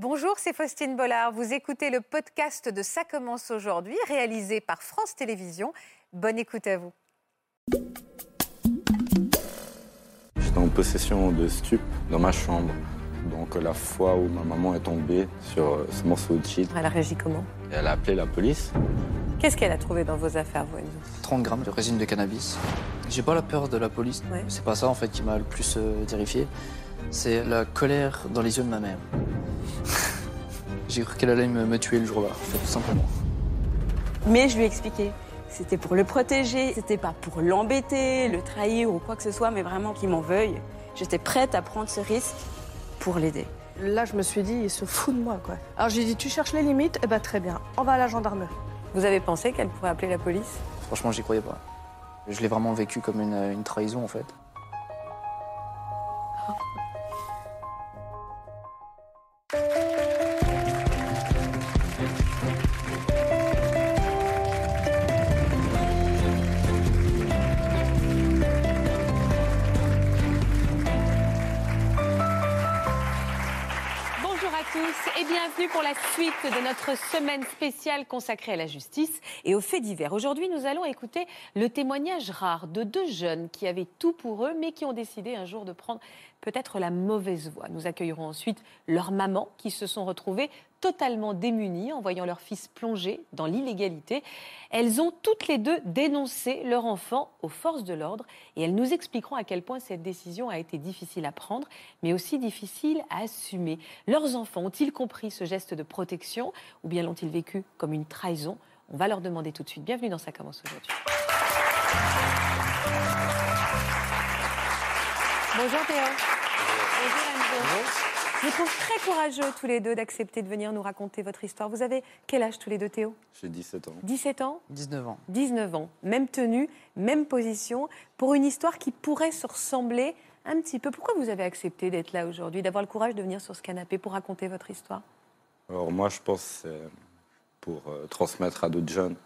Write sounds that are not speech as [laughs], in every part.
Bonjour, c'est Faustine Bollard. Vous écoutez le podcast de Ça commence aujourd'hui, réalisé par France Télévisions. Bonne écoute à vous. J'étais en possession de stup dans ma chambre. Donc la fois où ma maman est tombée sur euh, ce morceau de shit, Elle a réagi comment? Elle a appelé la police. Qu'est-ce qu'elle a trouvé dans vos affaires, vous, Enzo 30 grammes de résine de cannabis. J'ai pas la peur de la police. Ouais. C'est pas ça en fait qui m'a le plus euh, terrifié. C'est la colère dans les yeux de ma mère. [laughs] J'ai cru qu'elle allait me, me tuer le jour-là, en fait, tout simplement. Mais je lui ai expliqué. C'était pour le protéger, c'était pas pour l'embêter, le trahir ou quoi que ce soit, mais vraiment qu'il m'en veuille. J'étais prête à prendre ce risque pour l'aider. Là, je me suis dit, il se fout de moi, quoi. Alors j'ai dit, tu cherches les limites? Eh ben très bien, on va à la gendarmerie. Vous avez pensé qu'elle pourrait appeler la police? Franchement, j'y croyais pas. Je l'ai vraiment vécu comme une, une trahison en fait. Et bienvenue pour la suite de notre semaine spéciale consacrée à la justice et aux faits divers. Aujourd'hui, nous allons écouter le témoignage rare de deux jeunes qui avaient tout pour eux, mais qui ont décidé un jour de prendre peut-être la mauvaise voie. Nous accueillerons ensuite leurs mamans qui se sont retrouvées totalement démunies en voyant leur fils plonger dans l'illégalité. Elles ont toutes les deux dénoncé leur enfant aux forces de l'ordre et elles nous expliqueront à quel point cette décision a été difficile à prendre, mais aussi difficile à assumer. Leurs enfants ont-ils compris ce geste de protection ou bien l'ont-ils vécu comme une trahison? On va leur demander tout de suite. Bienvenue dans Ça commence aujourd'hui. Bonjour Théo. Bonjour Enzo. Je vous trouve très courageux tous les deux d'accepter de venir nous raconter votre histoire. Vous avez quel âge tous les deux Théo? J'ai 17 ans. 17 ans? 19 ans. 19 ans, même tenue, même position, pour une histoire qui pourrait se ressembler un petit peu. Pourquoi vous avez accepté d'être là aujourd'hui, d'avoir le courage de venir sur ce canapé pour raconter votre histoire? Alors moi, je pense que c'est pour euh, transmettre à d'autres jeunes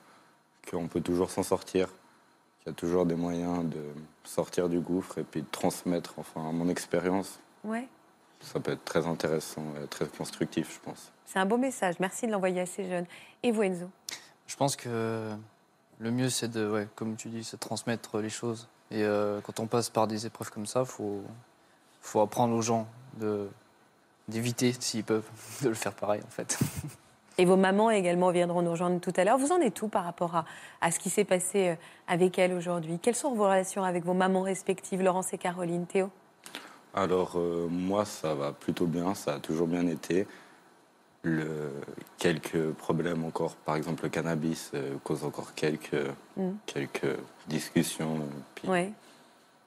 qu'on peut toujours s'en sortir, qu'il y a toujours des moyens de sortir du gouffre et puis de transmettre enfin mon expérience. Ouais. Ça peut être très intéressant et très constructif, je pense. C'est un beau message. Merci de l'envoyer à ces jeunes. Et vous, Enzo? Je pense que le mieux c'est de, ouais, comme tu dis, c'est de transmettre les choses. Et euh, quand on passe par des épreuves comme ça, faut, faut apprendre aux gens de d'éviter, s'ils peuvent, [laughs] de le faire pareil en fait. [laughs] Et vos mamans également viendront nous rejoindre tout à l'heure. Vous en êtes où par rapport à, à ce qui s'est passé euh, avec elles aujourd'hui? Quelles sont vos relations avec vos mamans respectives, Laurence et Caroline? Théo? Alors euh, moi, ça va plutôt bien, ça a toujours bien été. Le, quelques problèmes encore, par exemple le cannabis euh, cause encore quelques, Mm. quelques discussions, euh, puis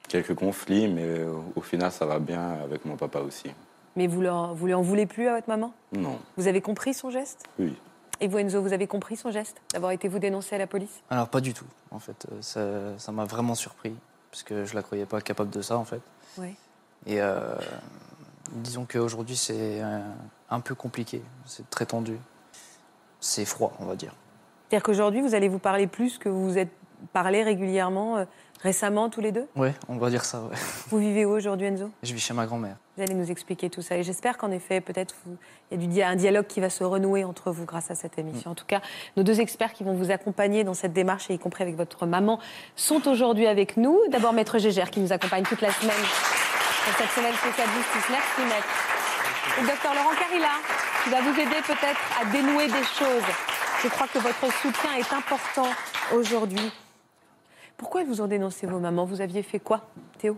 quelques conflits, mais au final ça va bien avec mon papa aussi. Mais vous, leur, vous lui en voulez plus à votre maman? Non, Vous avez compris son geste? Oui. Et vous, Enzo, vous avez compris son geste D'avoir été vous dénoncé à la police? Alors pas du tout, en fait. Euh, Ça ça m'a vraiment surpris, parce que je la croyais pas capable de ça, en fait. Oui. Et euh, disons qu'aujourd'hui, c'est euh, un peu compliqué. C'est très tendu. C'est froid, on va dire. C'est-à-dire qu'aujourd'hui, vous allez vous parler plus que vous vous êtes parlé régulièrement, euh, récemment, tous les deux? Ouais, on va dire ça, ouais. [laughs] Vous vivez où aujourd'hui, Enzo? Je vis chez ma grand-mère. Vous allez nous expliquer tout ça. Et j'espère qu'en effet, peut-être, il y a un dialogue qui va se renouer entre vous grâce à cette émission. En tout cas, nos deux experts qui vont vous accompagner dans cette démarche, et y compris avec votre maman, sont aujourd'hui avec nous. D'abord, Maître Gégère, qui nous accompagne toute la semaine pour cette semaine spéciale justice. Merci, Maître. Et docteur Laurent Carilla, qui va vous aider peut-être à dénouer des choses. Je crois que votre soutien est important aujourd'hui. Pourquoi vous ont dénoncé vos mamans? Vous aviez fait quoi, Théo?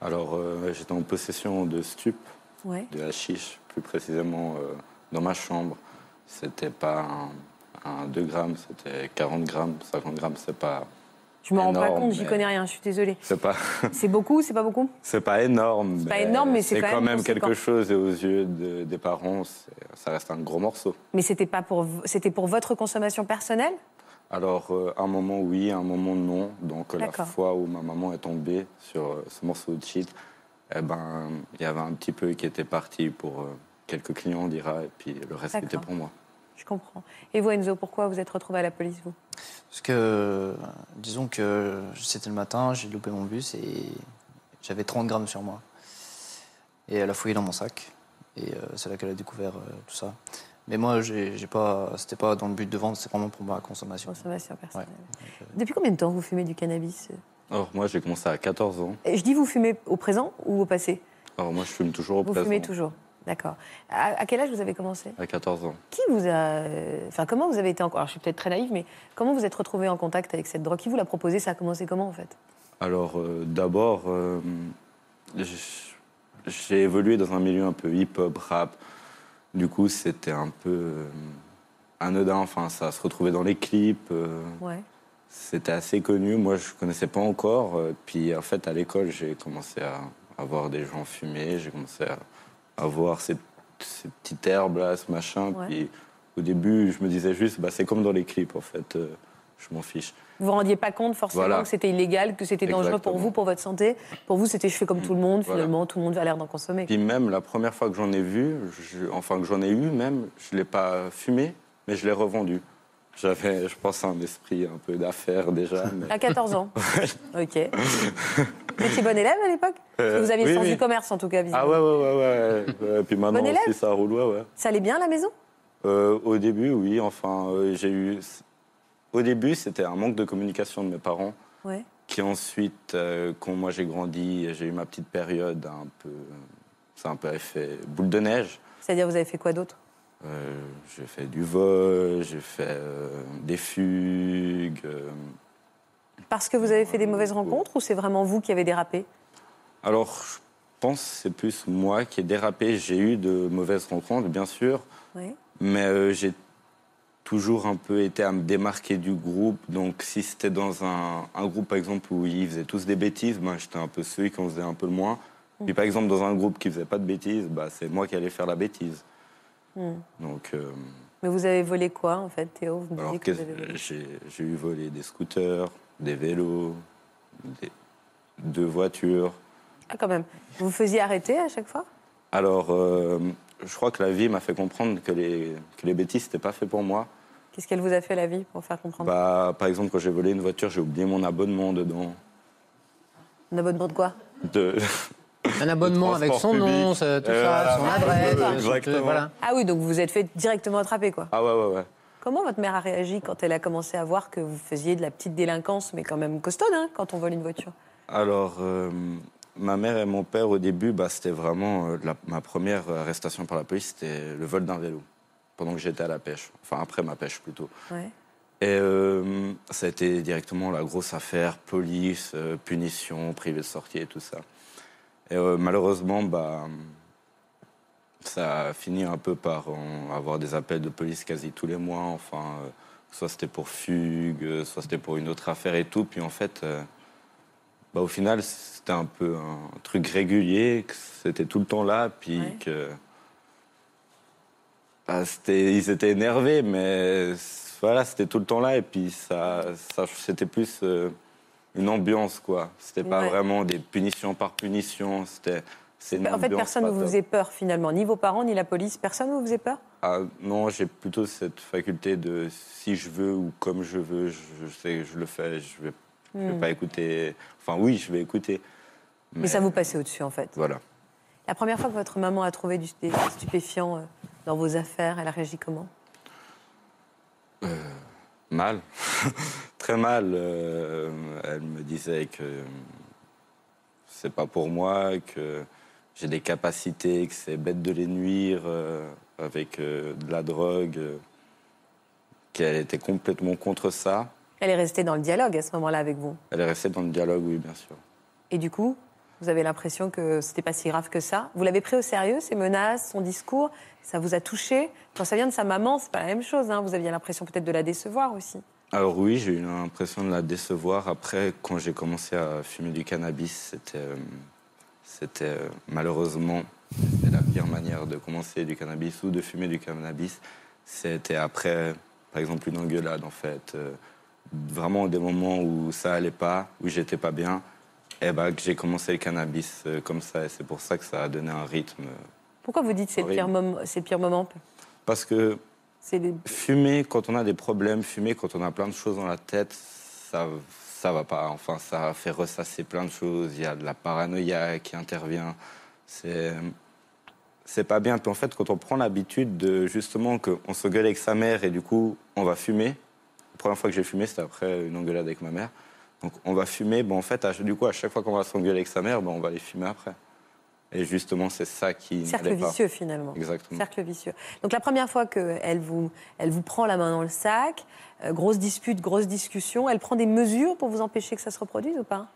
Alors euh, j'étais en possession de stup, Ouais. de hashish, plus précisément euh, dans ma chambre. C'était pas un, un 2 grammes, c'était 40 grammes, 50 grammes, c'est pas. Je me rends pas compte, j'y connais rien, je suis désolée. C'est pas, [laughs] C'est beaucoup, c'est pas beaucoup? C'est pas énorme. pas énorme, mais c'est quand quand même même quelque chose et aux yeux de- des parents, c'est- ça reste un gros morceau. Mais c'était pas pour c'était pour votre consommation personnelle? Alors, euh, un moment oui, un moment non. Donc, la fois où ma maman est tombée sur euh, ce morceau de shit, eh ben, il y avait un petit peu qui était parti pour euh, quelques clients, on dira, et puis le reste était pour moi. Je comprends. Et vous, Enzo, pourquoi vous êtes retrouvé à la police, vous? Parce que, disons que c'était le matin, j'ai loupé mon bus et j'avais 30 grammes sur moi. Et elle a fouillé dans mon sac. Et euh, c'est là qu'elle a découvert euh, tout ça. Mais moi, j'ai pas, c'était pas dans le but de vendre, c'est vraiment pour ma consommation. Consommation personnelle. Ouais. Depuis combien de temps vous fumez du cannabis Alors moi, j'ai commencé à 14 ans. Et Je dis vous fumez au présent ou au passé Alors moi, je fume toujours au Vous présent. fumez toujours. D'accord. À, à quel âge vous avez commencé À 14 ans. Qui vous a. euh, Enfin, comment vous avez été encore. Alors, je suis peut-être très naïve, mais comment vous êtes retrouvé en contact avec cette drogue? Qui vous l'a proposé Ça a commencé comment, en fait? Alors euh, d'abord, euh, j'ai évolué dans un milieu un peu hip-hop, rap. Du coup, c'était un peu euh, anodin. Enfin, ça se retrouvait dans les clips. euh, Ouais. C'était assez connu. Moi, je connaissais pas encore. Euh, Puis, en fait, à l'école, j'ai commencé à, à voir des gens fumer. J'ai commencé à, à voir ces, ces petites herbes là, ce machin. Ouais. Puis, au début, je me disais juste, bah, c'est comme dans les clips, en fait. Je m'en fiche. Vous vous rendiez pas compte forcément Voilà. que c'était illégal, que c'était dangereux pour vous, pour votre santé. Pour vous, c'était je fais comme tout le monde, Voilà. finalement, tout le monde a l'air d'en consommer. Puis même la première fois que j'en ai vu, je- enfin que j'en ai eu même, je ne l'ai pas fumé, mais je l'ai revendu. J'avais, je pense, un esprit un peu d'affaires déjà. [laughs] mais- À 14 ans. [laughs] ok. Vous étiez bon élève à l'époque? Euh, Vous aviez le oui, sens oui. du commerce, en tout cas. Ah ouais, ouais, ouais, ouais. ouais. [laughs] Puis maintenant Bon aussi, ça roule, ouais, ouais. Ça allait bien à la maison? Euh, au début, oui, enfin, euh, j'ai eu... Au début, c'était un manque de communication de mes parents, Ouais. qui ensuite, euh, quand moi j'ai grandi, j'ai eu ma petite période un peu... C'est un peu effet boule de neige. C'est-à-dire, vous avez fait quoi d'autre? Euh, j'ai fait du vol, j'ai fait euh, des fugues. euh. Parce que vous avez fait des mauvaises rencontres ou c'est vraiment vous qui avez dérapé? Alors, je pense que c'est plus moi qui ai dérapé. J'ai eu de mauvaises rencontres, bien sûr, Oui. mais j'ai toujours un peu été à me démarquer du groupe. Donc, si c'était dans un, un groupe, par exemple, où ils faisaient tous des bêtises, ben, j'étais un peu celui qui en faisait un peu le moins. Puis, par exemple, dans un groupe qui faisait pas de bêtises, bah, c'est moi qui allais faire la bêtise. Hmm. Donc, euh, Mais vous avez volé quoi, en fait, Théo? Vous me Alors, que j'ai j'ai eu volé des scooters, des vélos, des- deux voitures. Ah, quand même. Vous vous faisiez arrêter à chaque fois? Alors, euh, je crois que la vie m'a fait comprendre que les, que les bêtises, c'était pas fait pour moi. Qu'est-ce qu'elle vous a fait, la vie, pour faire comprendre Bah, par exemple, quand j'ai volé une voiture, j'ai oublié mon abonnement dedans. Un abonnement de quoi? De... [laughs] Un abonnement avec son nom, public. ça- tout Euh, ça, son adresse. Euh, son- exactement. Voilà. Ah oui, donc vous vous êtes fait directement attraper, quoi. Ah ouais, ouais, ouais. Comment votre mère a réagi quand elle a commencé à voir que vous faisiez de la petite délinquance, mais quand même costaude, hein, quand on vole une voiture? Alors, euh, ma mère et mon père, au début, bah, c'était vraiment euh, la- ma première arrestation par la police, c'était le vol d'un vélo, pendant que j'étais à la pêche. Enfin, après ma pêche, plutôt. Ouais. Et euh, ça a été directement la grosse affaire, police, euh, punition, privé de sortie et tout ça. Et euh, malheureusement, bah, ça a fini un peu par avoir des appels de police quasi tous les mois. Enfin, soit c'était pour fugue, soit c'était pour une autre affaire et tout. Puis en fait, bah, au final, c'était un peu un truc régulier, que c'était tout le temps là, puis Ouais. que bah, c'était, ils étaient énervés, mais voilà, c'était tout le temps là, et puis ça, ça c'était plus euh, une ambiance, quoi. C'était pas Ouais. vraiment des punitions par punition, c'était. une En fait, personne ne vous faisait peur, finalement. Ni vos parents, ni la police. Personne ne vous faisait peur? Ah, non, j'ai plutôt cette faculté de si je veux ou comme je veux, je, je sais que je le fais, je vais, je vais Hmm. pas écouter. Enfin, oui, je vais écouter. Mais ça vous passait au-dessus, en fait. Voilà. La première fois que votre maman a trouvé du des stupéfiants euh, dans vos affaires, elle a réagi comment? Mal, [laughs] très mal. euh, elle me disait que c'est pas pour moi, que j'ai des capacités, que c'est bête de les nuire euh, avec euh, de la drogue, euh, qu'elle était complètement contre ça. Elle est restée dans le dialogue à ce moment-là avec vous? Elle est restée dans le dialogue, oui, bien sûr. Et du coup, vous avez l'impression que c'était pas si grave que ça. Vous l'avez pris au sérieux, ces menaces, son discours? Ça vous a touché? Quand ça vient de sa maman, c'est pas la même chose. hein. Vous aviez l'impression peut-être de la décevoir aussi. Alors oui, j'ai eu l'impression de la décevoir. Après, quand j'ai commencé à fumer du cannabis, c'était, euh, euh, malheureusement la pire manière de commencer du cannabis ou de fumer du cannabis. C'était après, par exemple, une engueulade en fait. Euh, vraiment des moments où ça allait pas, où j'étais pas bien, et ben que j'ai commencé le cannabis euh, comme ça. Et c'est pour ça que ça a donné un rythme. Pourquoi vous dites c'est le, pire moment, pire Parce que Fumer quand on a des problèmes, fumer quand on a plein de choses dans la tête, ça ça va pas. Enfin, ça fait ressasser plein de choses. Il y a de la paranoïa qui intervient. C'est c'est pas bien. Puis en fait, quand on prend l'habitude de justement qu'on se gueule avec sa mère et du coup, on va fumer. La première fois que j'ai fumé, c'était après une engueulade avec ma mère. Donc on va fumer. Bon, en fait, à- du coup, à chaque fois qu'on va s'engueuler avec sa mère, ben, on va les fumer après. Et justement, c'est ça qui. Cercle n'allait pas. vicieux finalement. Exactement. Cercle vicieux. Donc la première fois qu'elle vous, elle vous prend la main dans le sac, euh, grosse dispute, grosse discussion, elle prend des mesures pour vous empêcher que ça se reproduise ou pas?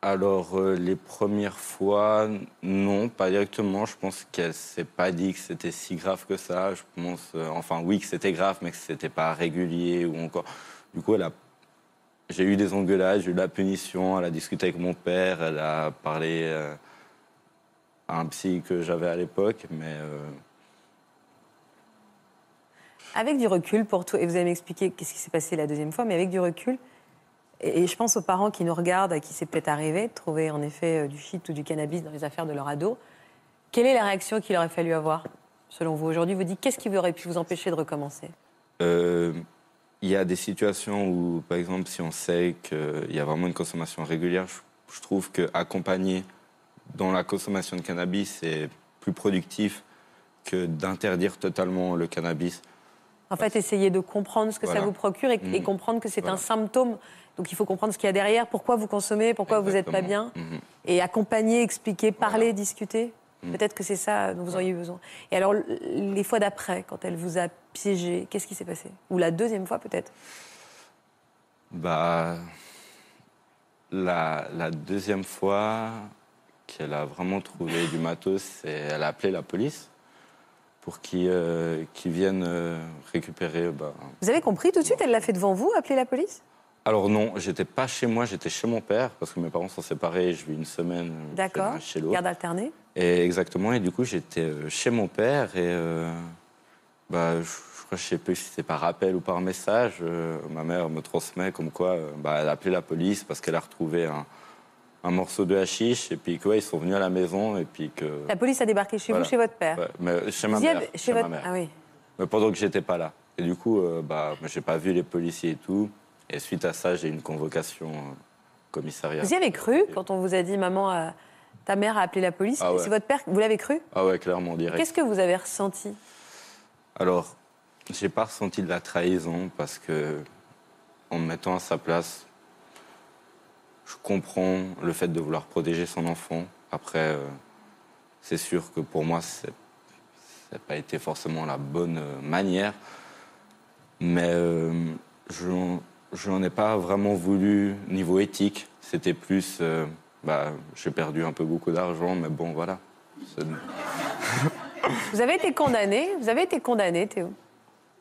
Alors, euh, les premières fois, non, pas directement. Je pense qu'elle s'est pas dit que c'était si grave que ça. Je pense, euh, enfin, oui, que c'était grave, mais que c'était pas régulier ou encore. Du coup, elle a. J'ai eu des engueulades, j'ai eu de la punition. Elle a discuté avec mon père, elle a parlé euh, à un psy que j'avais à l'époque, mais euh, Avec du recul pour tout, et vous allez m'expliquer qu'est-ce qui s'est passé la deuxième fois, mais avec du recul, et, et je pense aux parents qui nous regardent, à qui c'est peut-être arrivé de trouver en effet euh, du shit ou du cannabis dans les affaires de leur ado, quelle est la réaction qu'il aurait fallu avoir, selon vous Aujourd'hui, vous dites qu'est-ce qui aurait pu vous empêcher de recommencer? Euh, Il y a des situations où, par exemple, si on sait qu'il y a vraiment une consommation régulière, je, je trouve qu'accompagner dans la consommation de cannabis est plus productif que d'interdire totalement le cannabis. En fait, essayer de comprendre ce que ça vous procure et, et Mhm. comprendre que c'est Voilà. un symptôme. Donc il faut comprendre ce qu'il y a derrière, pourquoi vous consommez, pourquoi vous n'êtes pas bien. Mhm. Et accompagner, expliquer, parler, Voilà. discuter. Mhm. Peut-être que c'est ça dont vous auriez besoin. Et alors, les fois d'après, quand elle vous a piégé, qu'est-ce qui s'est passé? Ou la deuxième fois peut-être? Bah, la, la deuxième fois qu'elle a vraiment trouvé du matos, c'est elle a appelé la police pour qu'ils euh, viennent euh, récupérer. Bah. Vous avez compris tout de suite? Elle l'a fait devant vous, appeler la police? Alors non, j'étais pas chez moi, j'étais chez mon père parce que mes parents sont séparés. Je vis une semaine euh, chez l'autre. Garde alternée Et exactement. Et du coup, j'étais euh, chez mon père et euh, bah, je, je crois, je sais plus si c'est par appel ou par message. euh, ma mère me transmet comme quoi euh, bah, elle a appelé la police parce qu'elle a retrouvé un, un morceau de hashish et puis qu'ils sont venus à la maison et puis que. La police a débarqué chez Voilà. vous, chez votre père Ouais, mais chez ma mère. chez chez ma votre... mère. Ah oui. Mais pendant que j'étais pas là. Et du coup, bah, j'ai pas vu les policiers et tout. Et suite à ça, j'ai eu une convocation au commissariat. Vous y avez cru quand on vous a dit, maman, ta mère a appelé la police Ah ouais. C'est votre père Vous l'avez cru? Ah ouais, clairement, direct. Qu'est-ce que vous avez ressenti? Alors, j'ai pas ressenti de la trahison parce que, en me mettant à sa place, je comprends le fait de vouloir protéger son enfant. Après, euh, c'est sûr que pour moi, ça n'a pas été forcément la bonne euh, manière. Mais euh, je n'en- je n'en ai pas vraiment voulu niveau éthique. C'était plus, euh, bah, j'ai perdu un peu beaucoup d'argent, mais bon, voilà. [laughs] Vous avez été condamné Vous avez été condamné, Théo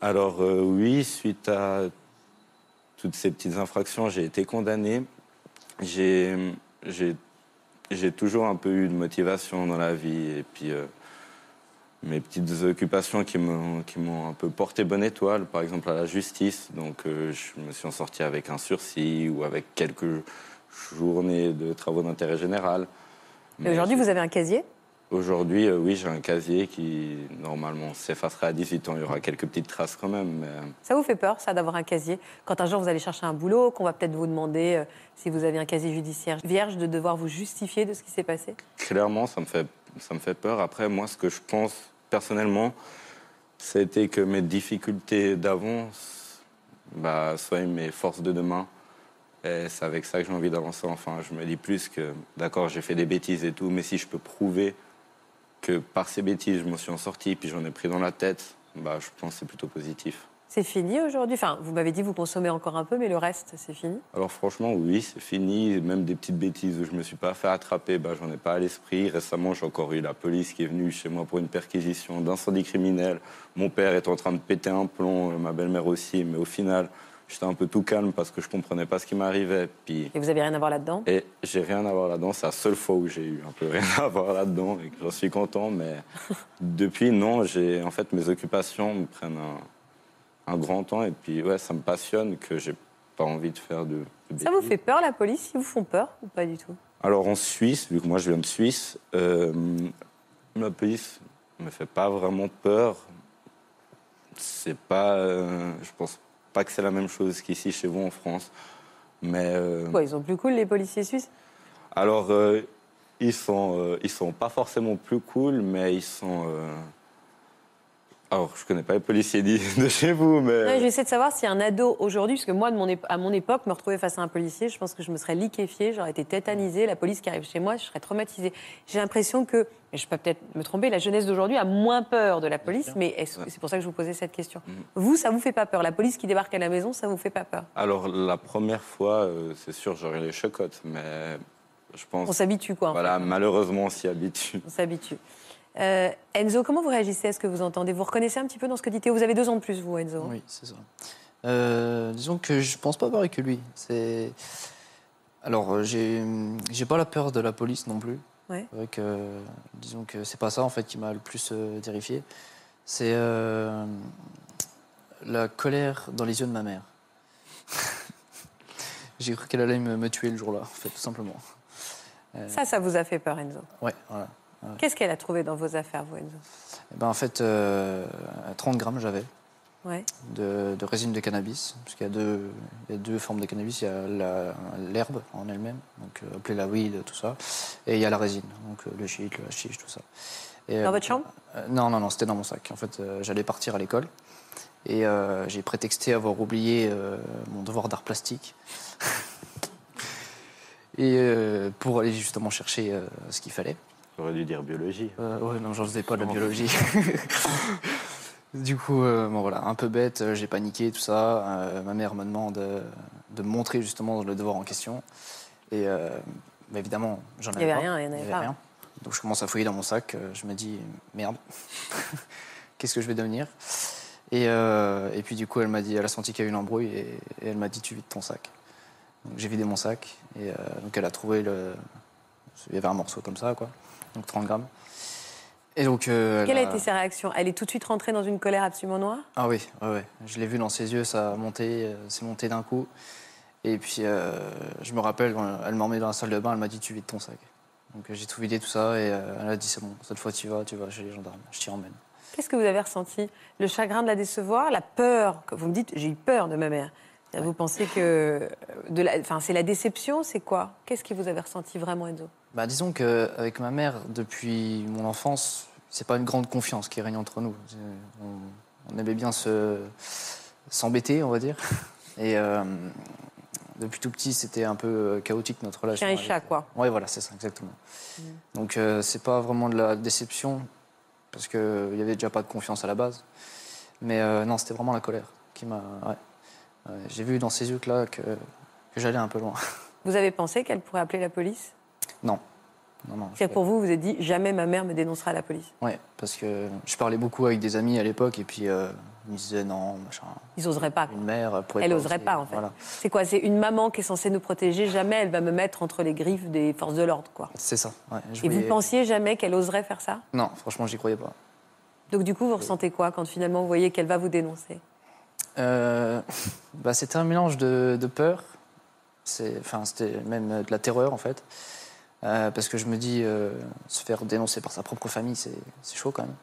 Alors euh, oui, suite à toutes ces petites infractions, j'ai été condamné. J'ai toujours un peu eu de motivation dans la vie et puis euh, mes petites occupations qui m'ont qui m'ont un peu porté bonne étoile, par exemple à la justice. Donc euh, je me suis en sorti avec un sursis ou avec quelques journées de travaux d'intérêt général. Et Mais Aujourd'hui, vous avez un casier? Aujourd'hui, euh, oui, j'ai un casier qui, normalement, s'effacera à 18 ans. Il y aura quelques petites traces quand même. Mais... euh, Ça vous fait peur, ça, d'avoir un casier? Quand un jour vous allez chercher un boulot, qu'on va peut-être vous demander euh, si vous avez un casier judiciaire vierge, de devoir vous justifier de ce qui s'est passé? Clairement, ça me, fait, ça me fait peur. Après, moi, ce que je pense personnellement, c'était que mes difficultés d'avant bah, soient mes forces de demain. Et c'est avec ça que j'ai envie d'avancer. Enfin, je me dis plus que, d'accord, j'ai fait des bêtises et tout, mais si je peux prouver que par ces bêtises, je m'en suis en sorti, puis j'en ai pris dans la tête, bah, je pense que c'est plutôt positif. C'est fini aujourd'hui? Enfin, vous m'avez dit vous consommez encore un peu, mais le reste, c'est fini? Alors franchement, oui, c'est fini. Même des petites bêtises où je me suis pas fait attraper, ben, j'en ai pas à l'esprit. Récemment, j'ai encore eu la police qui est venue chez moi pour une perquisition d'incendie criminel. Mon père est en train de péter un plomb, ma belle-mère aussi. Mais au final, j'étais un peu tout calme parce que je comprenais pas ce qui m'arrivait. Puis... Et vous avez rien à voir là-dedans? Et j'ai rien à voir là-dedans. C'est la seule fois où j'ai eu un peu [laughs] rien à voir là-dedans et que j'en suis content. Mais [laughs] depuis, non, j'ai en fait mes occupations me prennent un, un grand temps et puis ouais, ça me passionne que j'ai pas envie de faire de. de Ça vous fait peur, la police? Ils vous font peur ou pas du tout? Alors en Suisse, vu que moi je viens de Suisse, euh, la police me fait pas vraiment peur. C'est pas, euh, je pense pas que c'est la même chose qu'ici chez vous en France, mais euh, Quoi, Ils sont plus cool, les policiers suisses? Alors euh, ils sont, euh, ils sont pas forcément plus cool, mais ils sont. Alors, je connais pas les policiers [laughs] de chez vous, mais. Ouais, J'essaie de savoir si un ado aujourd'hui, parce que moi, de mon ép- à mon époque, me retrouver face à un policier, je pense que je me serais liquéfiée, j'aurais été tétanisée. La police qui arrive chez moi, je serais traumatisée. J'ai l'impression que, et je peux peut-être me tromper, la jeunesse d'aujourd'hui a moins peur de la police, mais c'est pour ça que je vous posais cette question? Vous, ça vous fait pas peur? La police qui débarque à la maison, ça vous fait pas peur? Alors, la première fois, euh, c'est sûr, j'aurais les chocottes, mais je pense. On s'habitue, quoi. en Voilà, fait. malheureusement, on s'y habitue. On s'habitue. Euh, Enzo, comment vous réagissez à ce que vous entendez? Vous reconnaissez un petit peu dans ce que dit Théo? Vous avez deux ans de plus, vous, Enzo Oui, c'est ça. Euh, disons que je pense pas pareil que lui. C'est alors euh, j'ai j'ai pas la peur de la police non plus. Ouais. C'est vrai que disons que c'est pas ça en fait qui m'a le plus euh, terrifié. C'est euh, la colère dans les yeux de ma mère. [laughs] j'ai cru qu'elle allait me, me tuer le jour-là, en fait, tout simplement. Ça, ça vous a fait peur, Enzo? Ouais, voilà. Qu'est-ce qu'elle a trouvé dans vos affaires, vous, Eh ben, en fait, euh, 30 grammes j'avais. Ouais. de, de résine de cannabis, parce qu'il y a deux, il y a deux formes de cannabis. Il y a l'herbe en elle-même, donc euh, appelée la weed, tout ça, et il y a la résine, donc euh, le shit, le hashish, tout ça. Et, Dans euh, votre chambre? euh, Non, non, non, c'était dans mon sac. En fait, euh, j'allais partir à l'école et euh, j'ai prétexté avoir oublié euh, mon devoir d'art plastique. [laughs] et euh, pour aller justement chercher euh, ce qu'il fallait. J'aurais dû dire biologie. Euh, ouais, non, j'en faisais pas de la biologie. [laughs] du coup, euh, bon, voilà, un peu bête, euh, j'ai paniqué, tout ça. Euh, ma mère me demande de me montrer justement le devoir en question. Et euh, bah, évidemment, j'en avais avait pas. rien, il y en avait pas. Donc je commence à fouiller dans mon sac. je me dis, merde, [laughs] qu'est-ce que je vais devenir? Et, euh, et puis du coup, elle m'a dit, elle a senti qu'il y a eu une embrouille et, et elle m'a dit, tu vides ton sac. Donc j'ai vidé mon sac et euh, donc elle a trouvé le. Il y avait un morceau comme ça, quoi. Donc 30 grammes. Et donc. euh, elle Quelle a été sa réaction? Elle est tout de suite rentrée dans une colère absolument noire? Ah oui, ouais, ouais. Je l'ai vu dans ses yeux, ça a monté, euh, c'est monté d'un coup. Et puis, euh, je me rappelle, quand elle m'a emmené dans la salle de bain, elle m'a dit Tu vides ton sac. Donc, j'ai tout vidé, tout ça, et elle a dit C'est bon, cette fois tu vas, tu vas chez les gendarmes, je t'y emmène. Qu'est-ce que vous avez ressenti? Le chagrin de la décevoir? La peur? Que Vous me dites, j'ai eu peur de ma mère. Vous pensez que de la... enfin, c'est la déception, c'est quoi? Qu'est-ce que vous avez ressenti vraiment, Enzo Bah, disons qu'avec ma mère, depuis mon enfance, c'est pas une grande confiance qui règne entre nous. On, on aimait bien se s'embêter, on va dire. Et euh, depuis tout petit, c'était un peu euh, chaotique notre relation. Chien et avec- chat, quoi. Oui, voilà, c'est ça, exactement. Donc, euh, c'est pas vraiment de la déception, parce qu'il n'y avait déjà pas de confiance à la base. Mais euh, non, c'était vraiment la colère qui m'a. ouais. J'ai vu dans ses yeux que là que, que j'allais un peu loin. [laughs] Vous avez pensé qu'elle pourrait appeler la police? Non. Non, non. C'est pour vous, vous êtes dit, jamais ma mère me dénoncera à la police? Ouais, parce que je parlais beaucoup avec des amis à l'époque et puis euh, ils me disaient non, machin. Ils oseraient pas. Une mère elle pourrait Elle pas oserait oser. pas, en fait. Voilà. C'est quoi? C'est une maman qui est censée nous protéger. Jamais elle va me mettre entre les griffes des forces de l'ordre, quoi. C'est ça. ouais. Je Et vous pensiez jamais qu'elle oserait faire ça? Non, franchement, j'y croyais pas. Donc du coup, vous ressentez quoi quand finalement vous voyez qu'elle va vous dénoncer? Euh, bah, c'était un mélange de, de peur, enfin, c'était même de la terreur en fait, Euh, parce que je me dis euh, se faire dénoncer par sa propre famille, c'est, chaud quand même.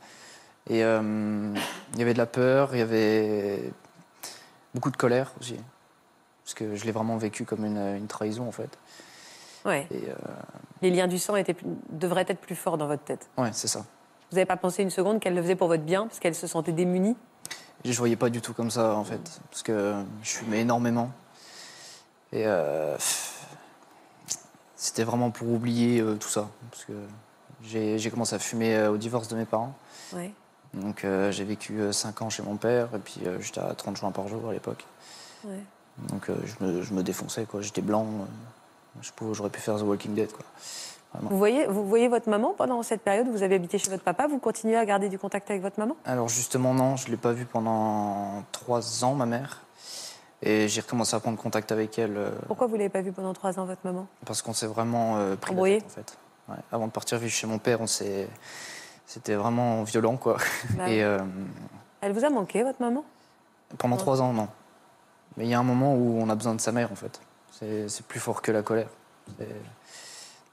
Et il y avait de la peur, il y avait beaucoup de colère aussi, parce que je l'ai vraiment vécu comme une, une trahison en fait. Ouais. Et Les liens du sang étaient plus- devraient être plus forts dans votre tête. ouais, c'est ça. Vous n'avez pas pensé une seconde qu'elle le faisait pour votre bien, parce qu'elle se sentait démunie Je voyais pas du tout comme ça en fait, parce que je fumais énormément. Et euh, c'était vraiment pour oublier euh, tout ça, parce que j'ai commencé à fumer euh, au divorce de mes parents. Ouais. Donc j'ai vécu 5 ans chez mon père, et puis j'étais à 30 joints par jour à l'époque. Ouais. Donc je, me, je me défonçais, quoi. J'étais blanc, j'aurais pu faire The Walking Dead, quoi. Vous voyez, vous voyez votre maman pendant cette période où vous avez habité chez votre papa Vous continuez à garder du contact avec votre maman? Alors justement non, je l'ai pas vue pendant 3 ans, ma mère. Et j'ai recommencé à prendre contact avec elle euh, Pourquoi vous l'avez pas vue pendant trois ans, votre maman? Parce qu'on s'est vraiment euh, pris la Embrouillé tête, en fait. Ouais. Avant de partir vivre chez mon père, on s'est... C'était vraiment violent, quoi. Bah [laughs] Et euh, Elle vous a manqué, votre maman? Pendant trois ans, non. Mais il y a un moment où on a besoin de sa mère, en fait. C'est c'est plus fort que la colère. C'est-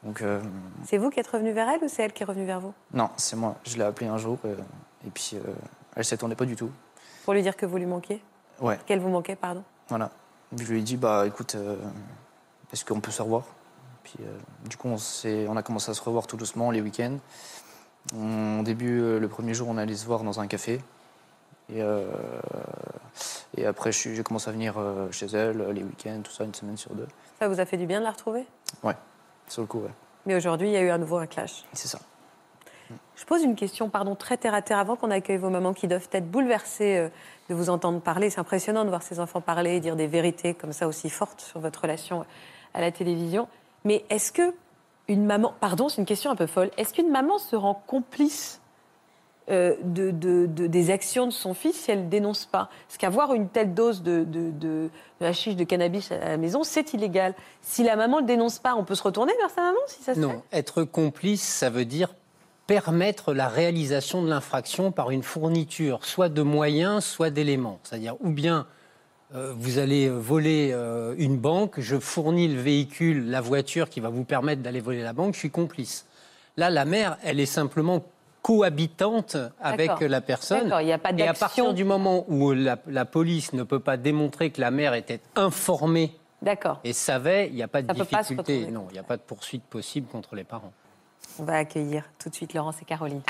Donc, euh, C'est vous qui êtes revenu vers elle ou c'est elle qui est revenue vers vous? Non, c'est moi. Je l'ai appelée un jour, euh, et puis euh, elle s'y attendait pas du tout. Pour lui dire que vous lui manquiez? Ouais, Qu'elle vous manquait, pardon voilà. Je lui ai dit, bah écoute, est-ce qu'on peut se revoir? Puis, du coup, on, on a commencé à se revoir tout doucement les week-ends. Au début, le premier jour, on allait se voir dans un café. Et, et après, j'ai commencé à venir chez elle les week-ends, tout ça, une semaine sur deux. Ça vous a fait du bien de la retrouver? Sur le coup, ouais. Mais aujourd'hui, il y a eu à nouveau un clash. C'est ça. Je pose une question, pardon, très terre à terre avant qu'on accueille vos mamans qui doivent être bouleversées euh, de vous entendre parler. C'est impressionnant de voir ces enfants parler, dire des vérités comme ça aussi fortes sur votre relation à la télévision. Mais est-ce que une maman, pardon, c'est une question un peu folle, est-ce qu'une maman se rend complice euh, de, de- de- des actions de son fils si elle ne dénonce pas Parce qu'avoir une telle dose de, de, de, de hashish, de cannabis à la maison, c'est illégal. Si la maman ne le dénonce pas, on peut se retourner vers sa maman si ça se fait Non, être complice, ça veut dire permettre la réalisation de l'infraction par une fourniture, soit de moyens, soit d'éléments. C'est-à-dire, ou bien euh, vous allez voler euh, une banque, je fournis le véhicule, la voiture qui va vous permettre d'aller voler la banque, je suis complice. Là, la mère, elle est simplement cohabitante avec la personne. Il n'y a pas Et à partir du moment où la, la police ne peut pas démontrer que la mère était informée et savait, il n'y a pas de Ça pas difficulté. non, il n'y a pas de poursuite possible contre les parents. On va accueillir tout de suite Laurence et Caroline,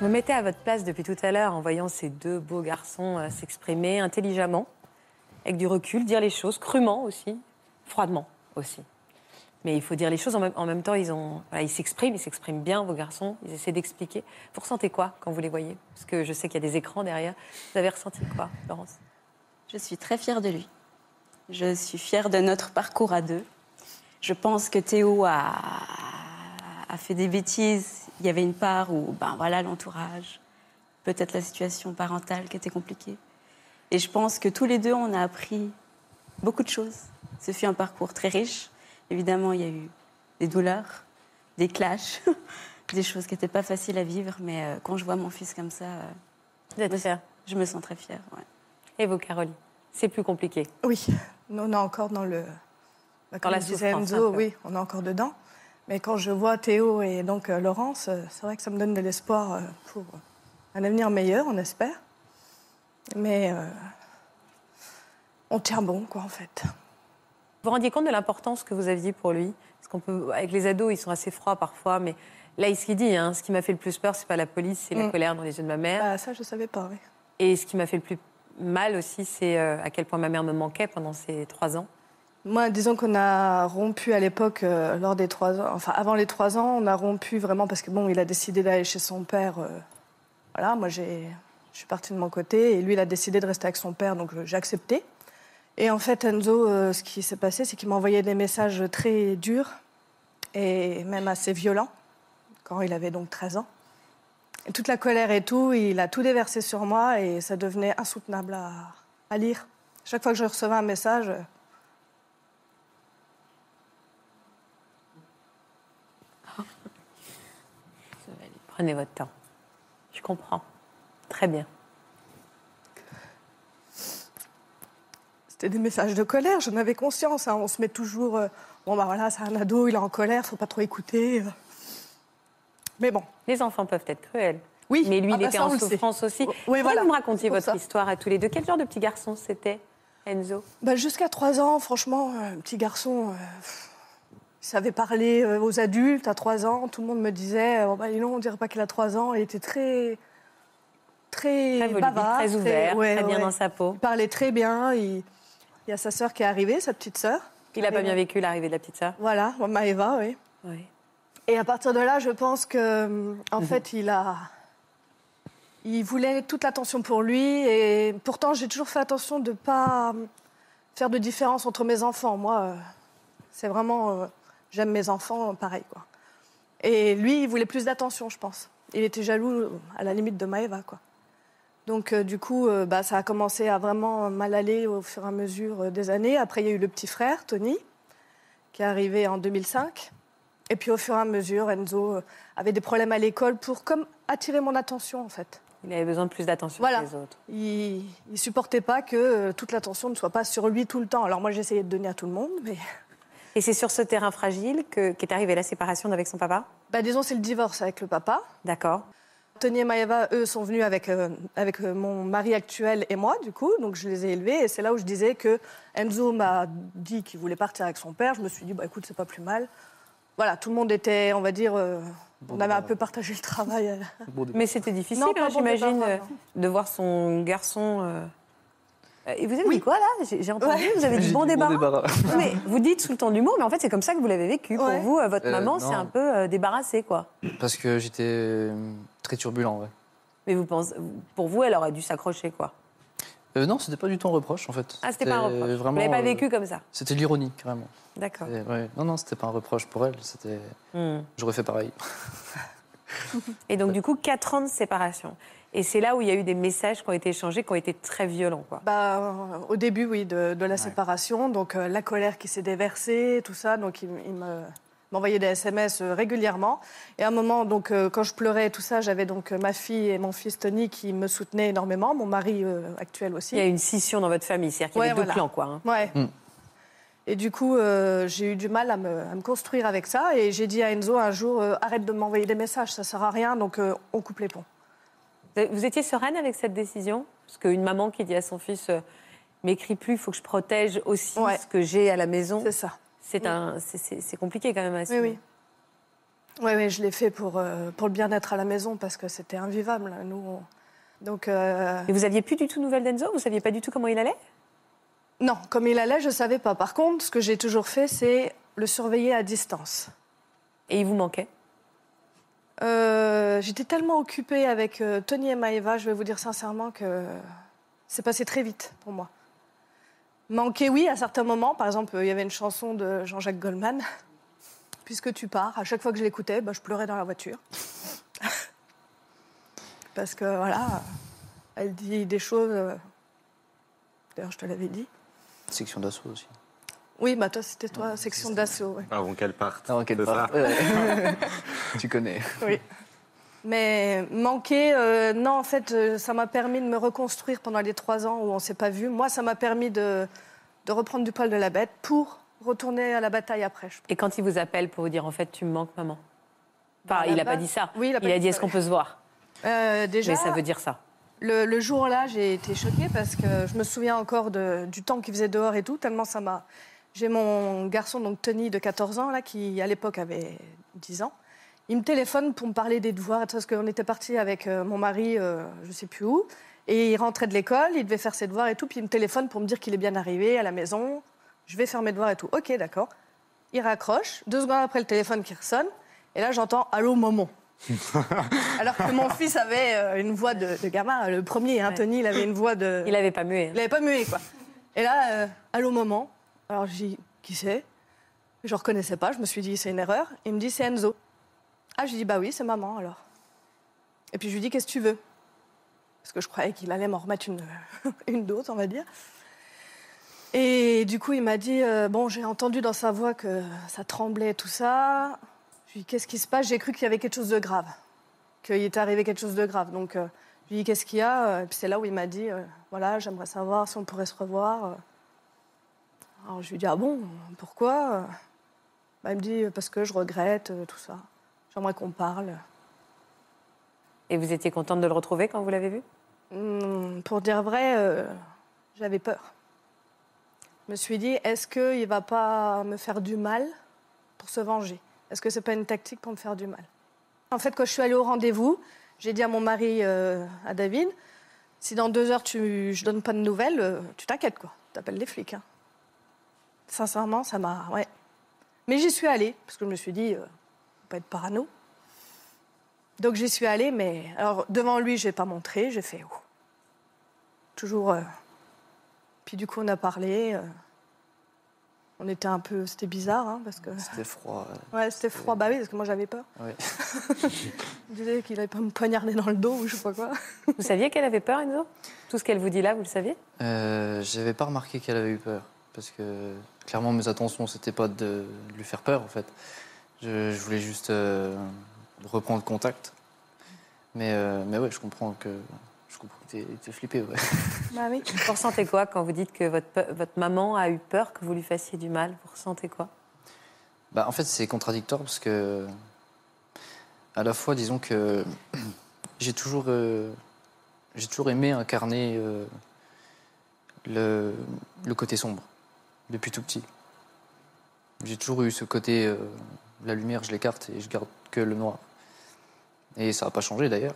Je me mettais à votre place depuis tout à l'heure en voyant ces deux beaux garçons euh, s'exprimer intelligemment, avec du recul, dire les choses crûment aussi, froidement aussi. Mais il faut dire les choses en même, temps. Ils s'expriment, ils s'expriment bien, vos garçons. Ils essaient d'expliquer. Vous ressentez quoi quand vous les voyez? Parce que je sais qu'il y a des écrans derrière. Vous avez ressenti quoi, Laurence? Je suis très fière de lui. Je suis fière de notre parcours à deux. Je pense que Théo a fait des bêtises. Il y avait une part où, ben voilà, l'entourage, peut-être la situation parentale qui était compliquée. Et je pense que tous les deux, on a appris beaucoup de choses. Ce fut un parcours très riche. Évidemment, il y a eu des douleurs, des clashs, [laughs] des choses qui n'étaient pas faciles à vivre. Mais euh, quand je vois mon fils comme ça, euh, je me sens très fière. ouais. Et vous, Caroline C'est plus compliqué. Oui, nous, on est encore dans le. bah, Dans la disait Enzo, oui, on est encore dedans. Mais quand je vois Théo et donc euh, Laurence, euh, c'est vrai que ça me donne de l'espoir euh, pour un avenir meilleur, on espère. Mais euh, on tient bon, quoi, en fait. Vous vous rendiez compte de l'importance que vous aviez pour lui? Parce qu'on peut, avec les ados, ils sont assez froids parfois, mais là, ce qu'il dit, hein, ce qui m'a fait le plus peur, c'est pas la police, c'est la Mm. colère dans les yeux de ma mère. Bah, ça, je savais pas, oui. Et ce qui m'a fait le plus mal aussi, c'est à quel point ma mère me manquait pendant ces trois ans. Moi, disons qu'on a rompu à l'époque, euh, lors des trois ans, enfin avant les trois ans, on a rompu vraiment parce que bon, il a décidé d'aller chez son père. euh, voilà, moi j'ai, je suis partie de mon côté et lui, il a décidé de rester avec son père, donc euh, j'ai accepté. Et en fait, Enzo, ce qui s'est passé, c'est qu'il m'a envoyé des messages très durs et même assez violents quand il avait donc 13 ans. Et toute la colère et tout, il a tout déversé sur moi et ça devenait insoutenable à lire. Chaque fois que je recevais un message, euh, Prenez votre temps. Je comprends. Très bien. C'était des messages de colère, j'en avais conscience. hein. On se met toujours. euh, bon, bah voilà, c'est un ado, il est en colère, faut pas trop écouter. euh. Mais bon. Les enfants peuvent être cruels. Oui, Mais lui, ah il bah était ça, en souffrance aussi. Oui, Pourquoi voilà. vous me racontiez votre ça. histoire à tous les deux? Quel genre de petit garçon c'était, Enzo? Bah, Jusqu'à 3 ans, franchement, euh, petit garçon, euh, savait parler euh, aux adultes à 3 ans. Tout le monde me disait, oh, bah, donc, on dirait pas qu'il a 3 ans. Il était très. Très, Très volubile, bavard, très ouvert, ouais, très bien ouais. dans sa peau. Il parlait très bien. Il, il y a sa sœur qui est arrivée, sa petite sœur. Il n'a pas bien vécu l'arrivée de la petite sœur Voilà, Maëva, oui. Oui. Et à partir de là, je pense que, en fait, il a. Il voulait toute l'attention pour lui. Et pourtant, j'ai toujours fait attention de ne pas faire de différence entre mes enfants. Moi, euh, c'est vraiment. J'aime mes enfants, pareil, quoi. Et lui, il voulait plus d'attention, je pense. Il était jaloux, à la limite, de Maëva, quoi. Donc, euh, du coup, euh, bah, ça a commencé à vraiment mal aller au fur et à mesure euh, des années. Après, il y a eu le petit frère, Tony, qui est arrivé en 2005. Et puis au fur et à mesure, Enzo avait des problèmes à l'école pour comme attirer mon attention en fait. Il avait besoin de plus d'attention Voilà. que les autres. Il, il supportait pas que toute l'attention ne soit pas sur lui tout le temps. Alors moi j'essayais de donner à tout le monde, mais Et c'est sur ce terrain fragile que- qu'est arrivée la séparation avec son papa? Bah, disons c'est le divorce avec le papa. D'accord. Tony et Maëva, eux, sont venus avec, euh, avec euh, mon mari actuel et moi, du coup. Donc, je les ai élevés. Et c'est là où je disais que Enzo m'a dit qu'il voulait partir avec son père. Je me suis dit, bah, écoute, c'est pas plus mal. Voilà, tout le monde était, on va dire, euh, on avait un peu partagé le travail. Mais c'était difficile, hein, bon j'imagine, de voir son garçon. euh, Et vous avez dit quoi là? J'ai entendu, Ouais. vous avez dit bon débarras. mais vous dites sous le ton de l'humour, mais en fait c'est comme ça que vous l'avez vécu. Pour Ouais. vous, euh, votre Euh, maman, c'est un peu euh, débarrassée, quoi. Parce que j'étais euh, très turbulent, ouais. Mais vous pensez, pour vous, elle aurait dû s'accrocher, quoi. Euh, non, c'était pas du tout un reproche, en fait. Ah, c'était pas un reproche. Vous Vraiment, l'avez pas euh, vécu comme ça. C'était l'ironie, carrément. D'accord. Ouais. Non, non, c'était pas un reproche pour elle. C'était. Hmm. J'aurais fait pareil. Et donc du coup, 4 ans de séparation. Et c'est là où il y a eu des messages qui ont été échangés, qui ont été très violents, quoi. Bah, au début, oui, de, de la séparation. Donc, euh, la colère qui s'est déversée, tout ça. Donc, il, il me- m'envoyait des SMS euh, régulièrement. Et à un moment, donc, euh, quand je pleurais tout ça, j'avais donc ma fille et mon fils Tony qui me soutenaient énormément, mon mari euh, actuel aussi. Il y a une scission dans votre famille, c'est-à-dire qu'il y avait Ouais, deux voilà. clans, quoi. hein. Ouais. Mm. Et du coup, euh, j'ai eu du mal à me, à me construire avec ça. Et j'ai dit à Enzo un jour, euh, arrête de m'envoyer des messages, ça sert à rien, donc euh, on coupe les ponts. Vous étiez sereine avec cette décision? Parce qu'une maman qui dit à son fils euh, m'écris plus, il faut que je protège aussi Ouais. ce que j'ai à la maison. C'est ça. C'est un, c'est- c'est c'est compliqué quand même à Oui, assumer. oui. Oui, oui, je l'ai fait pour, euh, pour le bien-être à la maison parce que c'était invivable. Nous, on- Donc, euh, Et vous aviez plus du tout de nouvelles d'Enzo? Vous saviez pas du tout comment il allait? Non, comme il allait, je ne savais pas. Par contre, ce que j'ai toujours fait, c'est le surveiller à distance. Et il vous manquait? Euh, J'étais tellement occupée avec euh, Tony et Maëva, je vais vous dire sincèrement que c'est passé très vite pour moi. Manquer, oui, à certains moments. Par exemple, il y avait une chanson de Jean-Jacques Goldman. Puisque tu pars, à chaque fois que je l'écoutais, bah, je pleurais dans la voiture. [laughs] Parce que voilà, elle dit des choses. euh, D'ailleurs, je te l'avais dit. Section d'assaut aussi. Oui, bah toi, c'était toi, section d'assaut. ouais. Avant qu'elle parte. Avant qu'elle parte. Ouais. [laughs] [laughs] tu connais. Oui. Mais manquer, euh, non, en fait, euh, ça m'a permis de me reconstruire pendant les trois ans où on ne s'est pas vu. Moi, ça m'a permis de, de reprendre du poil de la bête pour retourner à la bataille après. je pense. Et quand il vous appelle pour vous dire en fait tu me manques maman Enfin, il n'a pas dit ça. Oui, il a pas a dit est-ce qu'on peut se voir? Euh, déjà, Mais ça veut dire ça. le, le jour-là, j'ai été choquée parce que je me souviens encore de- du temps qu'il faisait dehors et tout, tellement ça m'a. J'ai mon garçon, donc Tony, de 14 ans, là, qui à l'époque avait 10 ans. Il me téléphone pour me parler des devoirs, parce qu'on était parti avec euh, mon mari, euh, je sais plus où, et il rentrait de l'école, il devait faire ses devoirs et tout, puis il me téléphone pour me dire qu'il est bien arrivé à la maison, je vais faire mes devoirs et tout. Ok, d'accord. Il raccroche, deux secondes après le téléphone qui ressonne, et là j'entends Allô, maman. [laughs] Alors que mon fils avait euh, une voix de, de gamin, le premier, hein, Ouais. Tony, il avait une voix de. Il n'avait pas mué. hein. Il n'avait pas mué, quoi. Et là, euh, allô, maman. Alors, j'ai dit, qui c'est? Je ne reconnaissais pas, je me suis dit, c'est une erreur. Il me dit, c'est Enzo. Ah, je lui dis, bah oui, c'est maman, alors. Et puis, je lui dis, qu'est-ce que tu veux? Parce que je croyais qu'il allait m'en remettre une, [laughs] une dose, on va dire. Et du coup, il m'a dit, euh, bon, j'ai entendu dans sa voix que ça tremblait, tout ça. Je lui dis, qu'est-ce qui se passe? J'ai cru qu'il y avait quelque chose de grave. Qu'il était arrivé quelque chose de grave. Donc, euh, je lui dis, qu'est-ce qu'il y a? Et puis c'est là où il m'a dit, euh, voilà, j'aimerais savoir si on pourrait se revoir. Alors, je lui dis, ah bon, pourquoi? Bah, Il me dit, parce que je regrette, euh, tout ça. J'aimerais qu'on parle. Et vous étiez contente de le retrouver quand vous l'avez vu? Hum, pour dire vrai, euh, j'avais peur. Je me suis dit, est-ce qu'il va pas me faire du mal pour se venger? Est-ce que c'est pas une tactique pour me faire du mal? En fait, quand je suis allée au rendez-vous, j'ai dit à mon mari, euh, à David, si dans deux heures tu, je donne pas de nouvelles, euh, tu t'inquiètes quoi. T'appelles les flics. hein. Sincèrement, ça m'a, ouais. Mais j'y suis allée parce que je me suis dit, euh, faut pas être parano. Donc j'y suis allée, mais alors devant lui, j'ai pas montré, j'ai fait oh. toujours. euh, Puis du coup, on a parlé. euh, On était un peu, c'était bizarre, hein, parce que C'était froid. ouais, c'était froid. Bah oui, parce que moi j'avais peur. Ouais. [laughs] Je disais qu'il allait pas me poignarder dans le dos ou je sais pas quoi. Vous saviez qu'elle avait peur, Enzo? Tout ce qu'elle vous dit là, vous le saviez? Euh, J'avais pas remarqué qu'elle avait eu peur. Parce que clairement, mes intentions, c'était pas de lui faire peur, en fait. Je, je voulais juste euh, reprendre contact. Mais, euh, mais ouais, je comprends que. Je comprends que t'es flippé, ouais. [laughs] Bah oui. Vous ressentez quoi quand vous dites que votre, votre maman a eu peur que vous lui fassiez du mal? Vous ressentez quoi? Bah, en fait, c'est contradictoire parce que, à la fois, disons que [clears throat] j'ai toujours, euh, j'ai toujours aimé incarner euh, le, le côté sombre depuis tout petit. J'ai toujours eu ce côté, euh, la lumière, je l'écarte et je garde que le noir. Et ça n'a pas changé d'ailleurs.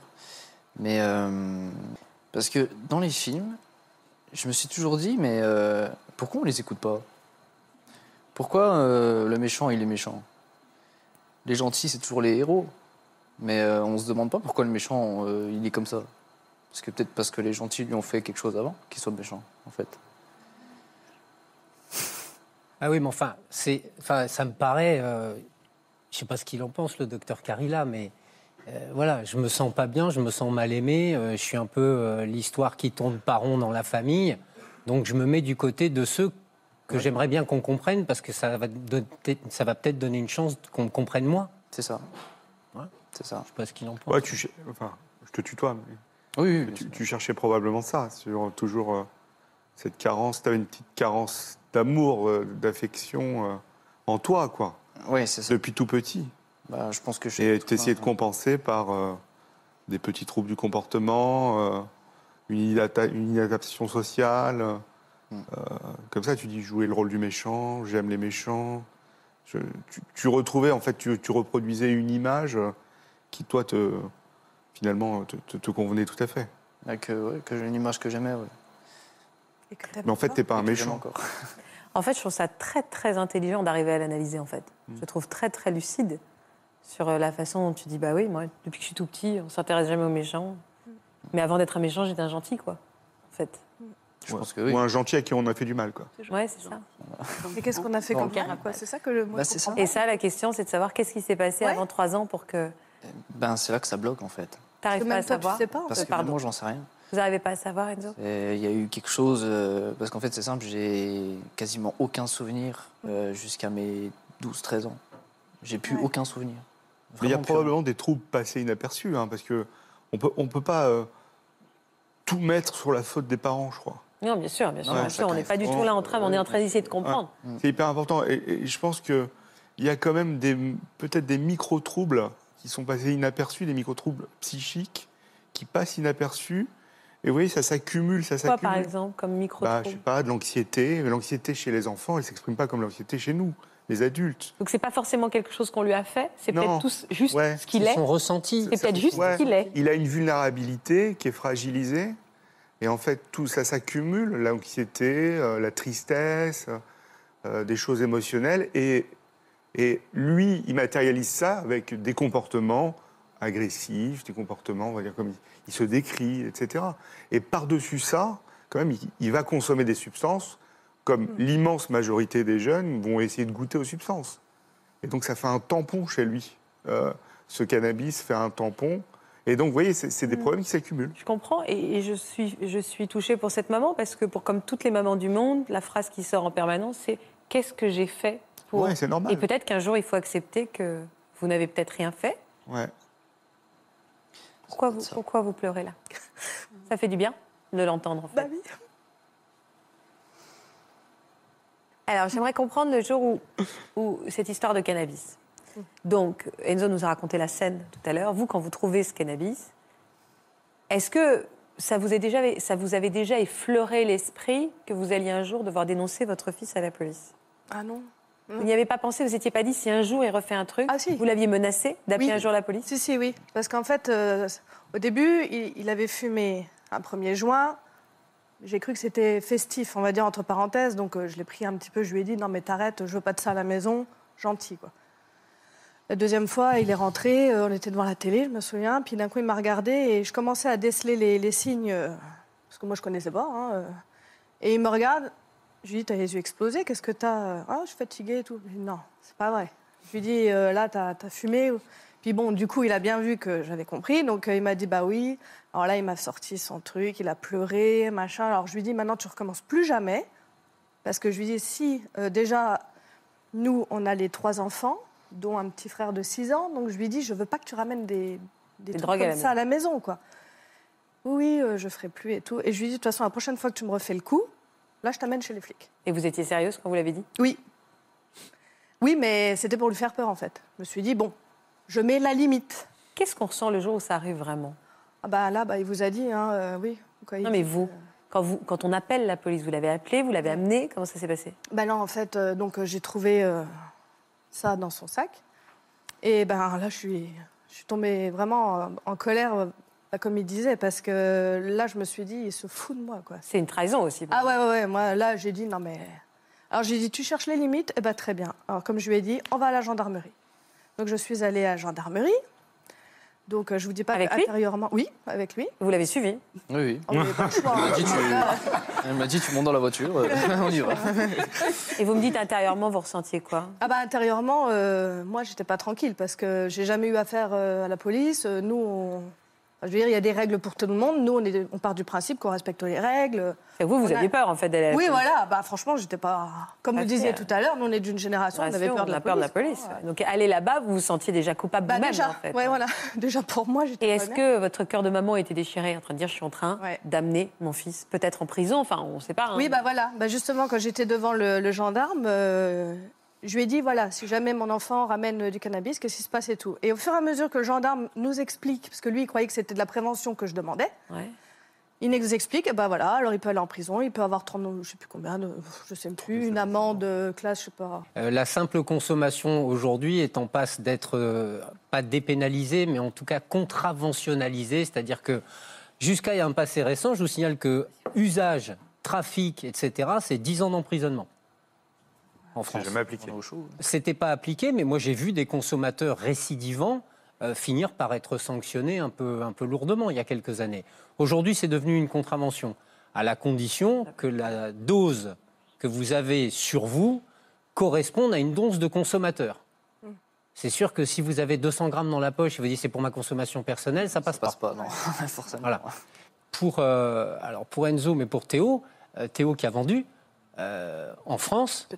Mais euh, parce que dans les films, je me suis toujours dit, mais euh, pourquoi on les écoute pas? Pourquoi le méchant, il est méchant? Les gentils, c'est toujours les héros. Mais on se demande pas pourquoi le méchant, il est comme ça. Parce que peut-être parce que les gentils lui ont fait quelque chose avant qu'il soit méchant, en fait. Ah oui, mais enfin, c'est, enfin ça me paraît. euh, je sais pas ce qu'il en pense, le docteur Carilla, mais euh, voilà, je me sens pas bien, je me sens mal aimé. euh, je suis un peu euh, l'histoire qui tourne pas rond dans la famille. Donc je me mets du côté de ceux que j'aimerais bien qu'on comprenne parce que ça va, donner- ça va peut-être donner une chance qu'on me comprenne moi. C'est ça. Ouais. C'est ça. Je sais pas ce qu'il en pense. Ouais, tu, enfin, je te tutoie, mais Oui, oui, tu, cherchais probablement ça, sur toujours euh, cette carence. Tu avais une petite carence d'amour, euh, d'affection euh, en toi, quoi, Oui, c'est ça. depuis tout petit. Bah, je pense que je Et tu essayais de compenser par euh, des petits troubles du comportement, euh, une, une inadaptation sociale. euh, Mm. euh, comme ça, tu dis jouer le rôle du méchant, j'aime les méchants. Je- tu, tu retrouvais, en fait, tu, tu reproduisais une image qui, toi, te, finalement, te, te- te convenait tout à fait. Ah, que, ouais, que j'ai une image que j'aimais, ouais. Et que t'aimes Mais en fait, t'es pas un méchant. encore. En fait, je trouve ça très, très intelligent d'arriver à l'analyser, en fait. Mm. Je trouve très, très lucide sur euh, la façon dont tu dis, bah oui, moi, depuis que je suis tout petit, on s'intéresse jamais aux méchants. Mais avant d'être un méchant, j'étais un gentil, quoi, en fait. Je Ouais. pense que oui. Ou un gentil à qui on a fait du mal, quoi. Ouais, c'est ça. Mais qu'est-ce qu'on a fait comme mal, quoi C'est ça que le mot. Bah, ça. Et ça, la question, c'est de savoir qu'est-ce qui s'est passé Ouais. avant trois ans pour que Ben, c'est là que ça bloque, en fait. t'arrives pas à toi, tu savoir. sais pas. en Parce fait. que pardon. moi, j'en sais rien. Vous n'arrivez pas à savoir, Enzo? Il y a eu quelque chose, euh, parce qu'en fait c'est simple, j'ai quasiment aucun souvenir euh, jusqu'à mes 12-13 ans. J'ai plus Ouais. aucun souvenir. Mais il y a probablement des troubles passés inaperçus, hein, parce que on peut, on peut pas euh, tout mettre sur la faute des parents, je crois. Non, bien sûr, bien sûr. Ouais, bien sûr. On n'est est pas du tout là en train, mais on est en train d'essayer de comprendre. C'est hyper important. Et, et je pense que il y a quand même des peut-être des micro troubles qui sont passés inaperçus, des micro troubles psychiques qui passent inaperçus. Et vous voyez, ça s'accumule, ça Quoi, s'accumule. par exemple, comme micro Bah, je sais pas, de l'anxiété. Mais l'anxiété chez les enfants, elle s'exprime pas comme l'anxiété chez nous, les adultes. Donc c'est pas forcément quelque chose qu'on lui a fait, c'est Non. peut-être tous juste Ouais. ce qu'il C'est est. son ressenti. C'est peut-être juste Ouais. ce qu'il est. Il a une vulnérabilité qui est fragilisée. Et en fait, tout ça s'accumule, l'anxiété, euh, la tristesse, euh, des choses émotionnelles. Et, et lui, il matérialise ça avec des comportements agressifs, des comportements, on va dire, comme il, il se décrit, etc. Et par-dessus ça, quand même, il, il va consommer des substances, comme l'immense majorité des jeunes vont essayer de goûter aux substances. Et donc, ça fait un tampon chez lui. Euh, ce cannabis fait un tampon. Et donc, vous voyez, c'est c'est des problèmes qui s'accumulent. Je comprends et, et je, suis, je suis touchée pour cette maman parce que, pour, comme toutes les mamans du monde, la phrase qui sort en permanence, c'est Qu'est-ce que j'ai fait pour. Ouais, c'est normal. et peut-être qu'un jour, il faut accepter que vous n'avez peut-être rien fait. Ouais. Pourquoi vous, pourquoi vous pleurez là? Ça fait du bien de l'entendre, en fait. Bah oui. Alors, j'aimerais comprendre le jour où, où cette histoire de cannabis. Donc, Enzo nous a raconté la scène tout à l'heure. Vous, quand vous trouvez ce cannabis, est-ce que ça vous, est déjà, ça vous avait déjà effleuré l'esprit que vous alliez un jour devoir dénoncer votre fils à la police? Ah non. Vous n'y avez pas pensé Vous n'étiez pas dit si un jour il refait un truc Ah, si. Vous l'aviez menacé d'appeler Oui. un jour la police Si, si, oui. Parce qu'en fait, euh, au début, il, il avait fumé un 1er juin. J'ai cru que c'était festif, on va dire entre parenthèses. Donc euh, je l'ai pris un petit peu, je lui ai dit non mais t'arrêtes, je veux pas de ça à la maison, gentil quoi. La deuxième fois, il est rentré, euh, on était devant la télé, je me souviens, puis d'un coup il m'a regardé et je commençais à déceler les, les signes, parce que moi je connaissais pas. hein, et il me regarde, je lui dis t'as les yeux explosés, qu'est-ce que t'as Ah je suis fatiguée et tout. Dit, non, c'est pas vrai. Je lui dis euh, là t'as as fumé. Puis bon, du coup, il a bien vu que j'avais compris, donc euh, il m'a dit bah oui. Alors là, il m'a sorti son truc, il a pleuré, machin. Alors je lui dis maintenant tu recommences plus jamais, parce que je lui dis si euh, déjà nous on a les trois enfants, dont un petit frère de 6 ans. Donc je lui dis, je veux pas que tu ramènes des, des, drogues à comme la ça à la maison, quoi. Oui, euh, je ferai plus et tout. Et je lui dis, de toute façon, la prochaine fois que tu me refais le coup, là, je t'amène chez les flics. Et vous étiez sérieuse quand vous l'avez dit? Oui. Oui, mais c'était pour lui faire peur, en fait. Je me suis dit, bon, je mets la limite. Qu'est-ce qu'on ressent le jour où ça arrive vraiment? Ah bah là, bah, il vous a dit, hein, euh, oui. Quoi, Non, mais dit, vous, quand, vous, quand on appelle la police, vous l'avez appelé, vous l'avez amené, comment ça s'est passé? Ben non, en fait, euh, donc euh, j'ai trouvé ça dans son sac. Et ben là, je suis, je suis tombée vraiment en colère, bah, comme il disait, parce que là, je me suis dit, il se fout de moi, quoi. C'est une trahison aussi. Ah ouais, ouais, ouais. Moi, là, j'ai dit, non, mais. Alors, j'ai dit, tu cherches les limites? Eh ben, très bien. Alors, comme je lui ai dit, on va à la gendarmerie. Donc, je suis allée à la gendarmerie. Donc, euh, je vous dis pas Avec lui? intérieurement. Oui, avec lui. Vous l'avez suivi? Oui, oui. On n'avait pas le choix, [laughs] hein. Elle m'a dit, tu- Là, Elle m'a dit, tu montes dans la voiture, euh, [laughs] on y va. Et vous me dites intérieurement, vous ressentiez quoi? Ah bah intérieurement, euh, moi j'étais pas tranquille parce que j'ai jamais eu affaire euh, à la police. Euh, Nous, on- je veux dire, il y a des règles pour tout le monde. Nous, on, est, on part du principe qu'on respecte les règles. Et vous, vous a- aviez peur en fait d'aller à la Oui, police. voilà. Bah franchement, j'étais pas. Comme vous disiez tout à l'heure, nous on est d'une génération, on avait peur de la peur de la police. police. Ouais. Donc aller là-bas, vous vous sentiez déjà coupable Bah vous-même déjà, en fait. ouais, voilà. [laughs] Déjà pour moi, j'étais. Et est-ce que votre cœur de maman était déchiré en train de dire je suis en train Ouais. d'amener mon fils peut-être en prison Enfin, on ne sait pas. hein. Oui, bah voilà. Bah justement, quand j'étais devant le, le gendarme, euh, je lui ai dit voilà, si jamais mon enfant ramène du cannabis, qu'est-ce qui se passe et tout. Et au fur et à mesure que le gendarme nous explique, parce que lui, il croyait que c'était de la prévention que je demandais, Ouais. il nous explique, et bah voilà, alors il peut aller en prison, il peut avoir 30, je sais plus combien, de- je sais plus, une amende euh, classe, je sais pas. Euh, la simple consommation aujourd'hui est en passe d'être euh, pas dépénalisée, mais en tout cas contraventionnalisée, c'est-à-dire que jusqu'à il y a un passé récent, je vous signale que usage, trafic, etc., c'est 10 ans d'emprisonnement en France. jamais appliqué. C'était pas appliqué, mais moi j'ai vu des consommateurs récidivants euh, finir par être sanctionnés un peu, un peu lourdement il y a quelques années. Aujourd'hui, c'est devenu une contravention, à la condition que la dose que vous avez sur vous corresponde à une dose de consommateur. C'est sûr que si vous avez 200 grammes dans la poche et vous dites c'est pour ma consommation personnelle, ça passe Ça passe pas, non, [laughs] forcément. Voilà. Pour, euh, alors pour Enzo, mais pour Théo, euh, Théo qui a vendu, euh, en France,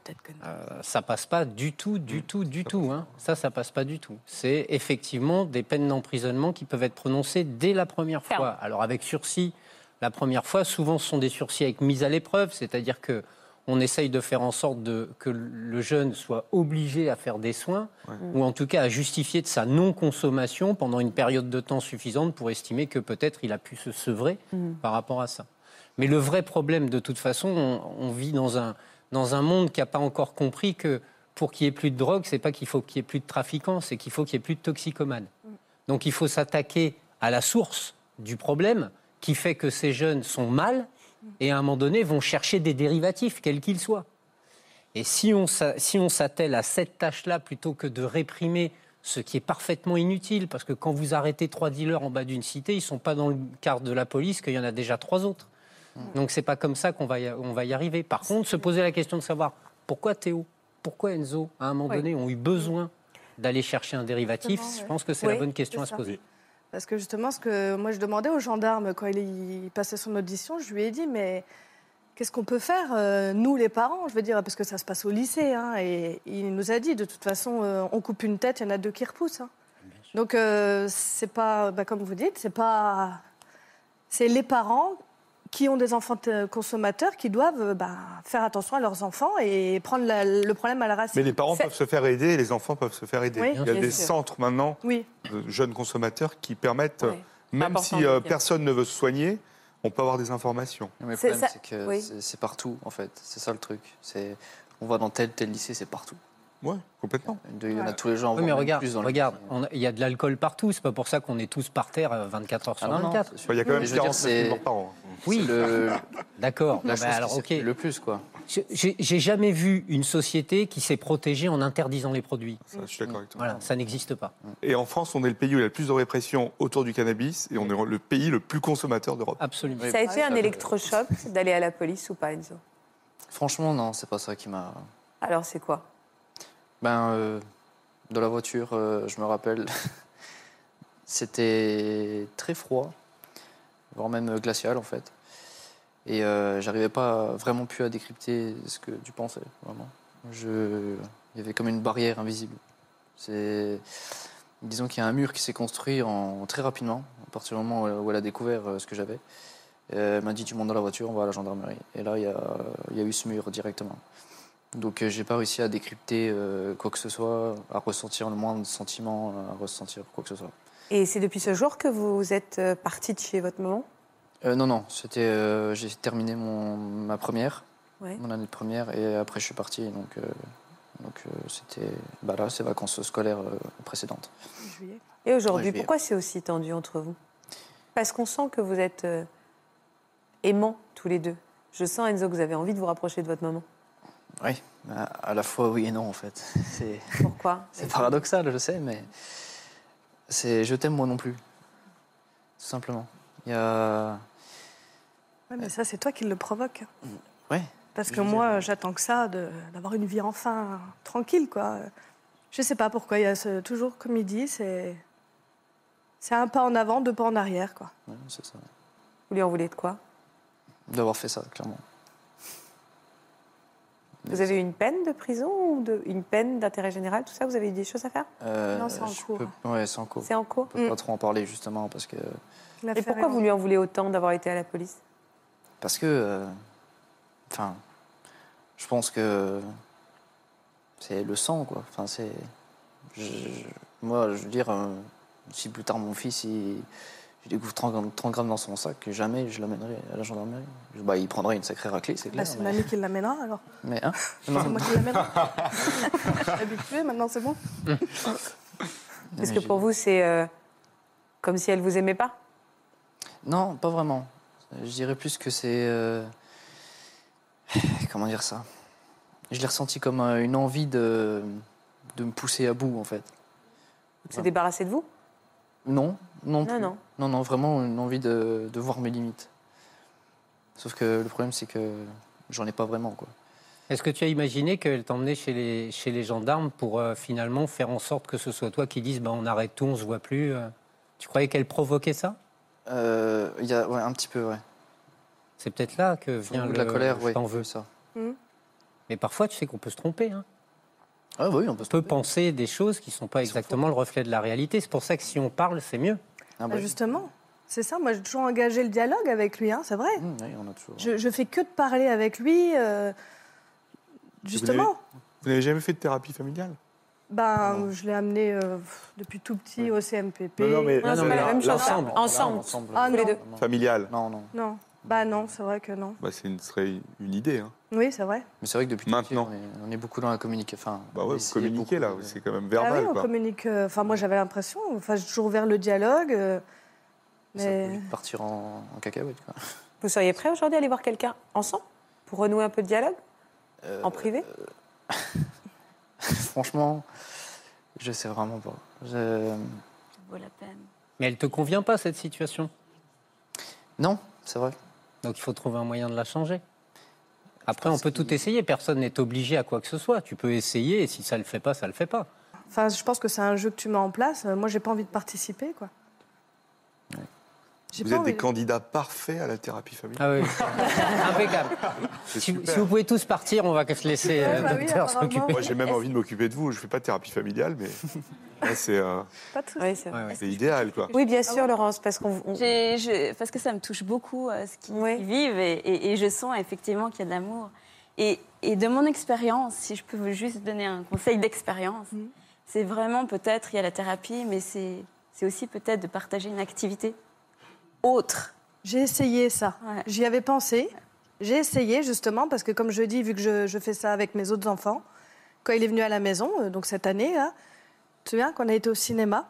euh, ça passe pas du tout, du tout, du tout. Hein. Ça, ça passe pas du tout. C'est effectivement des peines d'emprisonnement qui peuvent être prononcées dès la première Ferme. fois. Alors avec sursis, la première fois, souvent ce sont des sursis avec mise à l'épreuve, c'est-à-dire que on essaye de faire en sorte de, que le jeune soit obligé à faire des soins, ou en tout cas à justifier de sa non-consommation pendant une période de temps suffisante pour estimer que peut-être il a pu se sevrer par rapport à ça. Mais le vrai problème, de toute façon, on, vit dans un, dans un monde qui n'a pas encore compris que pour qu'il n'y ait plus de drogue, c'est pas qu'il faut qu'il n'y ait plus de trafiquants, c'est qu'il faut qu'il n'y ait plus de toxicomanes. Donc il faut s'attaquer à la source du problème qui fait que ces jeunes sont mal et à un moment donné vont chercher des dérivatifs, quels qu'ils soient. Et si on s'attelle à cette tâche-là plutôt que de réprimer ce qui est parfaitement inutile, parce que quand vous arrêtez trois dealers en bas d'une cité, ils ne sont pas dans le quart de la police qu'il y en a déjà trois autres. Donc c'est pas comme ça qu'on va, y, on va y arriver. Par contre, se poser la question de savoir pourquoi Théo, pourquoi Enzo, à un moment Oui. donné, ont eu besoin d'aller chercher un dérivatif, je pense que c'est Oui, la bonne question à se poser. Parce que justement, ce que moi je demandais au gendarme quand il, il passait son audition, je lui ai dit mais qu'est-ce qu'on peut faire euh, nous les parents, je veux dire, parce que ça se passe au lycée, hein, et il nous a dit de toute façon euh, on coupe une tête, il y en a deux qui repoussent. hein. Donc euh, c'est pas, bah, comme vous dites, c'est pas, c'est les parents qui ont des enfants euh, consommateurs qui doivent euh, bah, faire attention à leurs enfants et prendre la- le problème à la racine. Mais les parents peuvent se faire aider et les enfants peuvent se faire aider. Oui, Il y a des sûr. centres maintenant Oui, de jeunes consommateurs qui permettent, Ouais. même important si euh, personne ne veut se soigner, on peut avoir des informations. Mais le C'est problème, c'est que oui. c'est- partout, en fait. C'est ça le truc. On va dans tel tel lycée, c'est partout. Oui, complètement. Il y en a tous les gens. Oui, mais regarde, plus dans regarde, lycée. on a- il y a de l'alcool partout. C'est pas pour ça qu'on est tous par terre euh, 24 heures sur Ah non, non, 24. c'est sûr. Il y a quand même Mais je veux dire, 49 000 c'est- morts par an. Oui, le, [laughs] d'accord. Bah, alors, ok. le plus, quoi. J'ai jamais vu une société qui s'est protégée en interdisant les produits. Ça, je suis d'accord avec toi. Voilà, ça n'existe pas. Et en France, on est le pays où il y a le plus de répression autour du cannabis et on est le pays le plus consommateur d'Europe. Absolument. Ça a été un électrochoc d'aller à la police ou pas, Enzo? Franchement, non, c'est pas ça qui m'a. Alors c'est quoi? Ben, euh, dans la voiture, euh, je me rappelle, [laughs] c'était très froid, voire même glacial en fait. Et euh, j'arrivais pas vraiment plus à décrypter ce que tu pensais, vraiment. Il y avait comme une barrière invisible. C'est, disons qu'il y a un mur qui s'est construit en, très rapidement, à partir du moment où, elle a découvert ce que j'avais. Elle m'a dit tu montes dans la voiture, on va à la gendarmerie. Et là, il y a eu ce mur directement. Donc euh, j'ai pas réussi à décrypter euh, quoi que ce soit, à ressentir le moindre sentiment, à ressentir quoi que ce soit. Et c'est depuis ce jour que vous êtes euh, parti de chez votre maman? Euh, non, non, c'était, euh, j'ai terminé mon, ma première, Ouais. mon année de première, et après je suis parti. Donc, euh, donc c'était bah là, ces vacances scolaires précédentes. Juillet. Et aujourd'hui, Ouais, pourquoi c'est aussi tendu entre vous? Parce qu'on sent que vous êtes aimants tous les deux. Je sens, Enzo, que vous avez envie de vous rapprocher de votre maman. Oui, à, la fois oui et non en fait. [laughs] C'est, Pourquoi? c'est paradoxal, je sais, mais c'est je t'aime moi non plus. Tout simplement. Il y a. Ouais, mais ça, c'est toi qui le provoque. Ouais. Parce que moi, dire- j'attends que ça, de- d'avoir une vie enfin tranquille, quoi. Je sais pas pourquoi. Il y a ce- toujours, comme il dit, c'est c'est un pas en avant, deux pas en arrière, quoi. ouais, c'est ça. Vous lui en voulez de quoi? D'avoir fait ça, clairement. Vous avez eu une peine de prison ou de, une peine d'intérêt général, tout ça? Vous avez eu des choses à faire? Euh, Non, c'est en peux- Ouais, c'est en cours. C'est en cours? Je peux Mm. pas trop en parler justement parce que Et pourquoi vous lui en voulez autant d'avoir été à la police? Parce que euh, enfin je pense que c'est le sang quoi. Enfin c'est je- moi je veux dire euh, si plus tard mon fils il, il découvre 30, grammes- 30 grammes dans son sac, jamais je l'amènerai à la gendarmerie. Bah, il prendrait une sacrée raclée, c'est Bah, clair. c'est mais, mamie qui l'amènera, alors. [laughs] mais, hein? C'est Non, moi qui l'amènera. Je suis [laughs] [laughs] habituée, maintenant, c'est bon. Parce mais que pour vous, c'est euh, comme si elle vous aimait pas? Non, pas vraiment. Je dirais plus que c'est. euh, [sighs] Comment dire ça? Je l'ai ressenti comme euh, une envie de, de me pousser à bout, en fait. De se débarrasser de vous? Non, non, Non, plus. non. Non, non, vraiment une envie de, de voir mes limites. Sauf que le problème, c'est que j'en ai pas vraiment, quoi. Est-ce que tu as imaginé qu'elle t'emmenait chez les, chez les gendarmes pour euh, finalement faire en sorte que ce soit toi qui dise bah, on arrête tout, on se voit plus euh? Tu croyais qu'elle provoquait ça? Euh, Il y a ouais, un petit peu, ouais. C'est peut-être là que vient le de la colère, je t'en veux. ça. Mais parfois, tu sais qu'on peut se tromper. Hein. Ah oui, on peut On se peut penser des choses qui ne sont pas Ils sont exactement le reflet de la réalité. C'est pour ça que si on parle, c'est mieux. Ah, Bah, bah, justement, c'est ça. Moi, j'ai toujours engagé le dialogue avec lui, hein, c'est vrai. oui, on a toujours. Je, je fais que de parler avec lui. euh, justement. Vous n'avez jamais fait de thérapie familiale? Ben, je l'ai amené euh, depuis tout petit au CMPP. Non, non, mais- ça. ensemble. Ensemble. ensemble. Ah, non. Familiale Non, non. Non. Bah non, c'est vrai que non. bah, C'est une, serait une idée. Hein. Oui, c'est vrai. Mais c'est vrai que depuis tout Maintenant. petit, on est, on est beaucoup dans la communication. Enfin, Bah ouais, vous communiquez là, de- c'est quand même Ah verbal. oui, on quoi. communique. euh, Enfin, moi, j'avais l'impression. Enfin, j'ai toujours ouvert le dialogue. euh, Ça peut mais partir en, en cacahuète. Quoi. Vous seriez prêt aujourd'hui à aller voir quelqu'un ensemble pour renouer un peu de dialogue Euh, en privé? [laughs] Franchement, je sais vraiment pas. Je- Ça vaut la peine. Mais elle te convient pas, cette situation? Non, c'est vrai. Donc il faut trouver un moyen de la changer. Après, on peut tout essayer. Personne n'est obligé à quoi que ce soit. Tu peux essayer et si ça le fait pas, ça le fait pas. Enfin, je pense que c'est un jeu que tu mets en place. Euh, Moi, j'ai pas envie de participer, quoi. Vous êtes envie des de- candidats parfaits à la thérapie familiale. Ah oui, [laughs] impeccable. C'est Si, vous pouvez tous partir, on va se laisser Ouais, le bah docteur s'occuper. Moi, j'ai même envie de m'occuper de vous. Je fais pas de thérapie familiale, mais [laughs] c'est euh. Oui. Ouais, idéal, quoi. Oui, bien sûr, Laurence, parce qu'on. on- J'ai- je- parce que ça me touche beaucoup euh, ce qu'ils vivent et, et- et je sens effectivement qu'il y a de l'amour. Et, et de mon expérience, si je peux vous juste donner un conseil d'expérience, Mhm. c'est vraiment peut-être, il y a la thérapie, mais c'est c'est aussi peut-être de partager une activité autre. J'ai essayé ça. Ouais. J'y avais pensé. J'ai essayé justement parce que, comme je dis, vu que je, je fais ça avec mes autres enfants, quand il est venu à la maison, euh, donc cette année, là, tu te souviens qu'on a été au cinéma,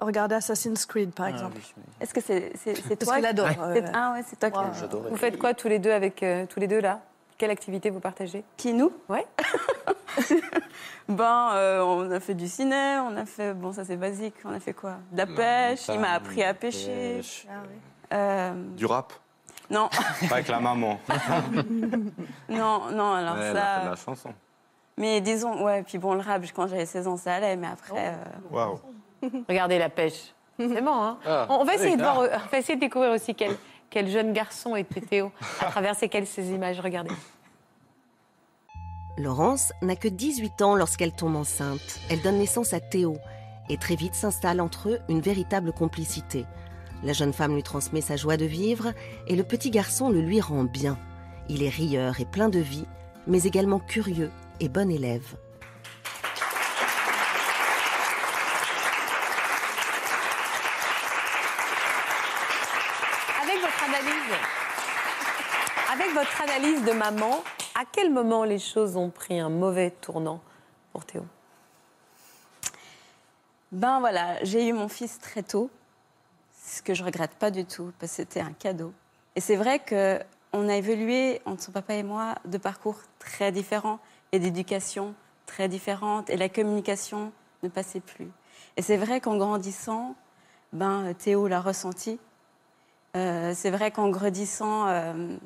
regarder Assassin's Creed par exemple. Ah, oui, oui. Est-ce que c'est c'est- c'est Parce toi qu'il adore. Ouais. euh, c'est- Ah ouais, c'est toi qui Wow. Vous faites quoi tous les deux avec euh, tous les deux là? Quelle activité vous partagez Qui nous? Ouais. [laughs] Ben, euh, on a fait du ciné, on a fait, bon ça c'est basique, on a fait quoi? De la pêche, il m'a appris à pêcher. Pêche. ah oui. Euh, Du rap? non, [laughs] Pas avec la maman. [laughs] non, non, alors Ouais, elle a fait de ça... la chanson. Mais disons, ouais, puis bon, le rap, quand j'avais 16 ans, ça allait, mais après... euh, Waouh. Regardez la pêche. C'est bon, hein Ah, on, va essayer de voir, on va essayer de découvrir aussi quel, quel jeune garçon était Théo à travers ces, quelles- ces images. Regardez. Laurence n'a que 18 ans lorsqu'elle tombe enceinte. Elle donne naissance à Théo et très vite s'installe entre eux une véritable complicité. La jeune femme lui transmet sa joie de vivre et le petit garçon le lui rend bien. Il est rieur et plein de vie, mais également curieux et bon élève. Avec votre analyse, avec analyse de maman, à quel moment les choses ont pris un mauvais tournant pour Théo? Ben voilà, j'ai eu mon fils très tôt, ce que je regrette pas du tout, parce que c'était un cadeau. Et c'est vrai que on a évolué entre papa et moi de parcours très différents et d'éducation très différentes, et la communication ne passait plus. Et c'est vrai qu'en grandissant, ben Théo l'a ressenti. Euh, c'est vrai qu'en grandissant, euh,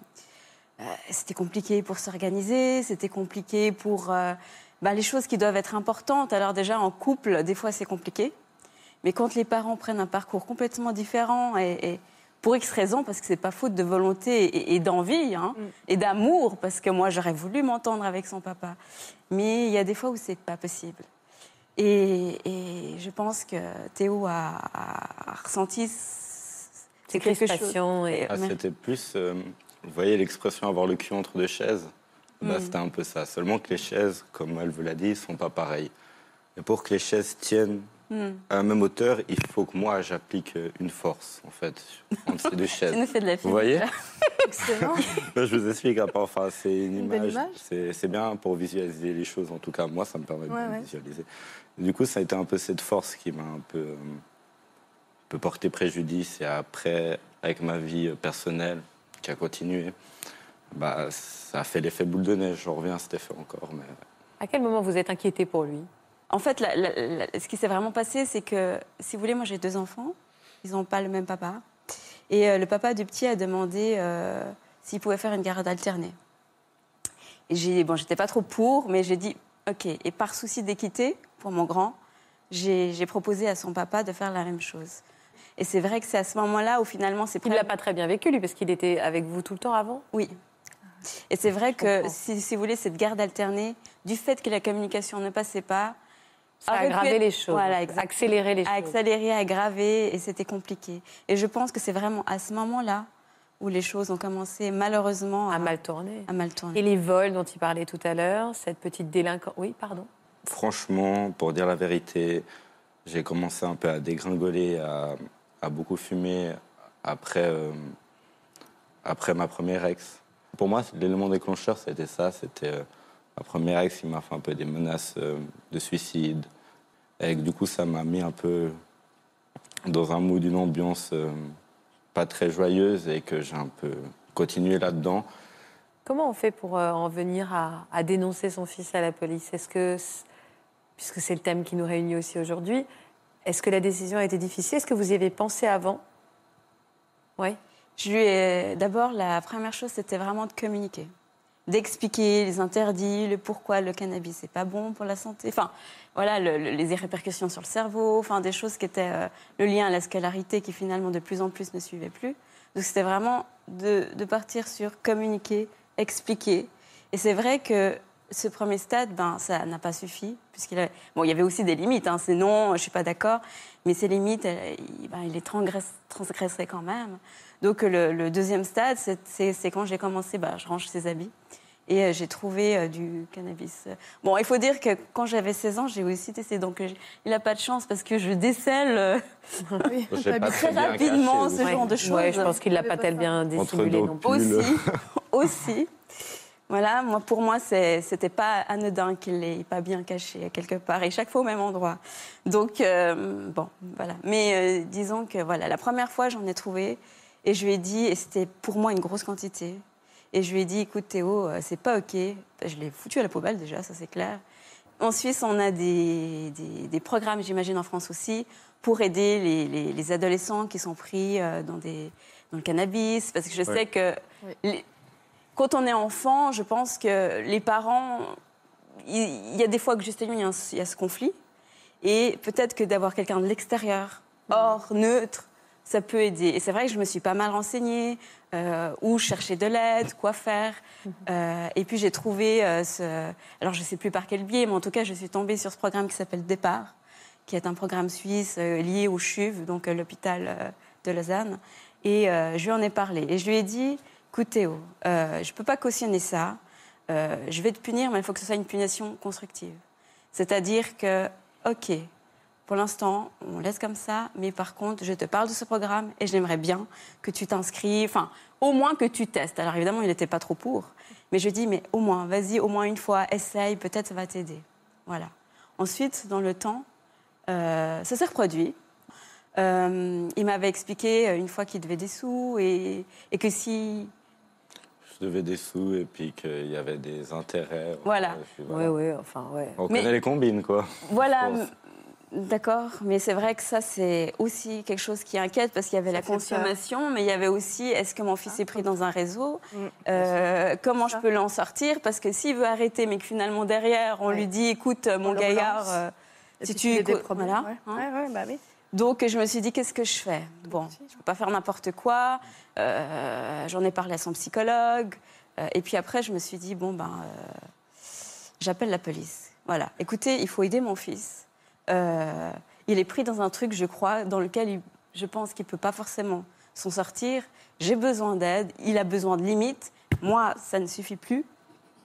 c'était compliqué pour s'organiser, c'était compliqué pour euh, bah, les choses qui doivent être importantes. Alors déjà en couple, des fois c'est compliqué, mais quand les parents prennent un parcours complètement différent et, et pour X raisons, parce que c'est pas faute de volonté et, et d'envie hein, et d'amour, parce que moi j'aurais voulu m'entendre avec son papa, mais il y a des fois où c'est pas possible. Et, et je pense que Théo a, a- a ressenti Ces quelque chose. et- Ah. C'était plus, euh, vous voyez l'expression avoir le cul entre deux chaises? Bah, Mm. C'était un peu ça. Seulement que les chaises, comme elle vous l'a dit, sont pas pareilles. Et pour que les chaises tiennent Hmm. à la même hauteur, il faut que moi j'applique euh, une force, en fait, entre ces deux [laughs] chaises. Fais de la Vous voyez? [laughs] Excellent. Je vous explique après. Enfin, c'est une image. image. C'est c'est bien pour visualiser les choses. En tout cas, moi, ça me permet Ouais, de ouais. visualiser. Du coup, ça a été un peu cette force qui m'a un peu, euh, un peu porté préjudice. Et après, avec ma vie euh, personnelle qui a continué, bah, ça a fait l'effet boule de neige. Je reviens à cet effet encore. Mais À quel moment vous êtes inquiété pour lui? En fait, la- la- la- ce qui s'est vraiment passé, c'est que, si vous voulez, moi j'ai deux enfants. Ils n'ont pas le même papa. Et euh, le papa du petit a demandé euh, s'il pouvait faire une garde alternée. Et j'ai, bon, j'étais pas trop pour, mais j'ai dit OK. Et par souci d'équité pour mon grand, j'ai j'ai proposé à son papa de faire la même chose. Et c'est vrai que c'est à ce moment-là où finalement c'est Il ne l'a pas très bien vécu, lui, parce qu'il était avec vous tout le temps avant Oui. Et c'est vrai que, si, si vous voulez, cette garde alternée, du fait que la communication ne passait pas, Ça a aurait pu aggravé être- les choses, Voilà, accéléré les a choses. accéléré, aggravé, et c'était compliqué. Et je pense que c'est vraiment à ce moment-là où les choses ont commencé malheureusement à, A mal tourné. à mal tourner. Et les vols dont il parlait tout à l'heure, cette petite délinquance. Oui, pardon. franchement, pour dire la vérité, j'ai commencé un peu à dégringoler, à, à beaucoup fumer après, euh, après ma première ex. Pour moi, l'élément déclencheur, c'était ça. C'était euh, ma première ex qui m'a fait un peu des menaces euh, de suicide. Et du coup, ça m'a mis un peu dans un mood, une ambiance pas très joyeuse et que j'ai un peu continué là-dedans. Comment on fait pour en venir à, dénoncer son fils à la police? Puisque c'est le thème qui nous réunit aussi aujourd'hui, est-ce que la décision a été difficile? Est-ce que vous y avez pensé avant? Oui. Je lui ai- D'abord, la première chose, c'était vraiment de communiquer, d'expliquer les interdits, le pourquoi le cannabis c'est pas bon pour la santé. Enfin, voilà, le- le- les répercussions sur le cerveau, enfin des choses qui étaient euh, le lien à la scolarité qui finalement de plus en plus ne suivait plus. Donc c'était vraiment de partir sur communiquer, expliquer. Et c'est vrai que ce premier stade, ben, ça n'a pas suffi, puisqu'il bon, il y avait aussi des limites. Hein, c'est non, je suis pas d'accord, mais ces limites, elles- il, ben, il les transgresse, transgresserait quand même. Donc le, le deuxième stade, c'est- quand j'ai commencé, ben, je range ses habits. Et euh, j'ai trouvé euh, du cannabis. Bon, il faut dire que quand j'avais 16 ans, j'ai aussi testé. Donc, euh, il n'a pas de chance parce que je décèle euh, [laughs] Oui, très rapidement caché, ce genre de Ouais, choses. je pense qu'il ne l'a pas Pas tel bien dissimulé non plus. aussi. [laughs] aussi. Voilà, moi, pour moi, c'était pas anodin qu'il l'ait pas bien caché quelque part et chaque fois au même endroit. Donc, euh, bon, voilà. Mais euh, disons que voilà, la première fois, j'en ai trouvé et je lui ai dit, et c'était pour moi une grosse quantité. Et je lui ai dit, écoute Théo, euh, c'est pas OK. Je l'ai foutu à la poubelle déjà, ça c'est clair. En Suisse, on a des, des- des programmes, j'imagine en France aussi, pour aider les, les- les adolescents qui sont pris dans, des, dans le cannabis. Parce que je Ouais. sais que Oui. les- quand on est enfant, je pense que les parents, il y, a des fois que justement il y a, il y a ce conflit. Et peut-être que d'avoir quelqu'un de l'extérieur, hors, neutre, ça peut aider. Et c'est vrai que je me suis pas mal renseignée, euh, où chercher de l'aide, quoi faire. Euh, et puis j'ai trouvé euh, ce... Alors je sais plus par quel biais, mais en tout cas je suis tombée sur ce programme qui s'appelle Départ, qui est un programme suisse euh, lié au CHUV, donc l'hôpital de Lausanne. Et je lui en ai parlé. Et je lui ai dit, écoute Théo, euh, je peux pas cautionner ça. Euh, je vais te punir, mais il faut que ce soit une punition constructive. C'est-à-dire que, OK, pour l'instant, on laisse comme ça, mais par contre, je te parle de ce programme et j'aimerais bien que tu t'inscrives, enfin, au moins que tu testes. Alors évidemment, il n'était pas trop pour, mais je dis, mais au moins, vas-y, au moins une fois, essaye, peut-être ça va t'aider. Voilà. Ensuite, dans le temps, euh, ça s'est reproduit. Il m'avait expliqué une fois qu'il devait des sous et que si Je devais des sous et puis qu'il y avait des intérêts. Voilà. Et puis Oui, oui, enfin, ouais. On Mais- connaît les combines, quoi. Voilà, d'accord, mais c'est vrai que ça, c'est aussi quelque chose qui inquiète parce qu'il y avait la consommation, mais il y avait aussi est-ce que mon fils est pris dans un réseau Mm. Euh, Comment je peux l'en sortir Parce que s'il veut arrêter, mais que finalement derrière, on Ouais. lui dit écoute, mon gaillard, euh, si tu. des problèmes. voilà, ouais. hein. Ouais, ouais, bah oui. Donc je me suis dit qu'est-ce que je fais? Bon, je ne peux pas faire n'importe quoi. Euh, J'en ai parlé à son psychologue. Euh, et puis après, je me suis dit bon ben, euh, j'appelle la police. Voilà. Écoutez, il faut aider mon fils. Il est pris dans un truc, je crois, dans lequel je pense qu'il peut pas forcément s'en sortir. J'ai besoin d'aide. Il a besoin de limites. Moi, ça ne suffit plus.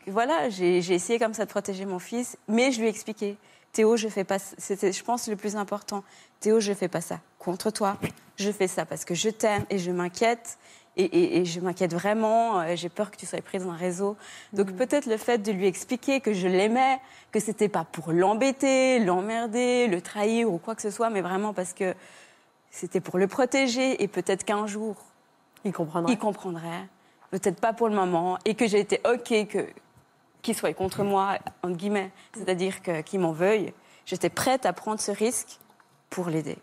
Voilà, j'ai essayé comme ça de protéger mon fils, mais je lui ai expliqué. Théo, je fais pas. C'était, je pense, le plus important. Théo, je fais pas ça contre toi. Je fais ça parce que je t'aime et je m'inquiète. Et, et- et je m'inquiète vraiment. euh, J'ai peur que tu sois pris dans un réseau. Donc peut-être le fait de lui expliquer que je l'aimais, que c'était pas pour l'embêter, l'emmerder, le trahir ou quoi que ce soit, mais vraiment parce que c'était pour le protéger. Et peut-être qu'un jour, Il comprendra. il comprendrait. Peut-être pas pour le moment. Et que j'ai été OK que qu'il soit contre moi, entre guillemets, c'est-à-dire que- qu'il m'en veuille. J'étais prête à prendre ce risque pour l'aider.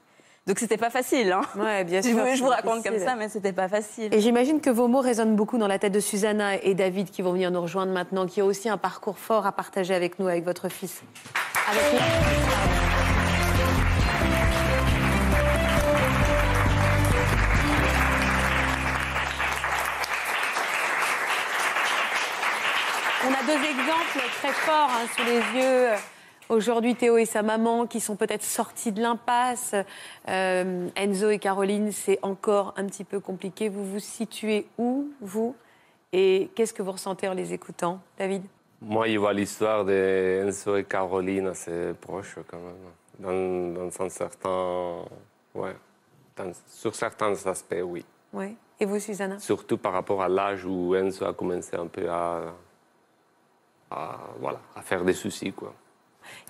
Donc c'était pas facile. Hein Ouais, bien [laughs] je sûr. vous, je vous raconte comme ça, mais c'était pas facile. Et j'imagine que vos mots résonnent beaucoup dans la tête de Susanna et David qui vont venir nous rejoindre maintenant, qui ont aussi un parcours fort à partager avec nous, avec votre fils. Avec On deux exemples très forts hein, sous les yeux. Aujourd'hui, Théo et sa maman qui sont peut-être sortis de l'impasse. Euh, Enzo et Caroline, c'est encore un petit peu compliqué. Vous vous situez où, vous? Et qu'est-ce que vous ressentez en les écoutant, David? Moi, je vois l'histoire de Enzo et Caroline assez proche quand même. Dans, dans un certain. Ouais. Dans- sur certains aspects, oui. Oui. Et vous, Susanna? Surtout par rapport à l'âge où Enzo a commencé un peu à. À, voilà, à faire des soucis, quoi.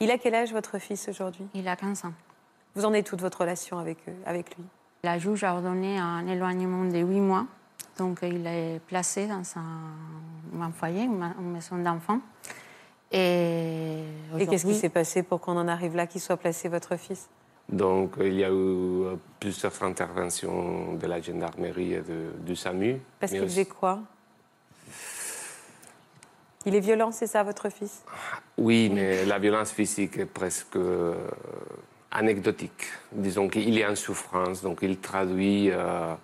Il a quel âge, votre fils, aujourd'hui? Il a 15 ans. Vous en êtes toute votre relation avec, eux, avec lui? La juge a ordonné un éloignement de 8 mois. Donc, il est placé dans un, un foyer, une ma- une maison d'enfants. Et, Et qu'est-ce qui s'est passé pour qu'on en arrive là, qu'il soit placé, votre fils? Donc, il y a eu euh, plusieurs interventions de la gendarmerie et de- du SAMU. Parce qu'il faisait quoi? Il est violent, c'est ça, votre fils? Oui, mais la violence physique est presque euh, anecdotique. Disons qu'il est en souffrance, donc il traduit euh,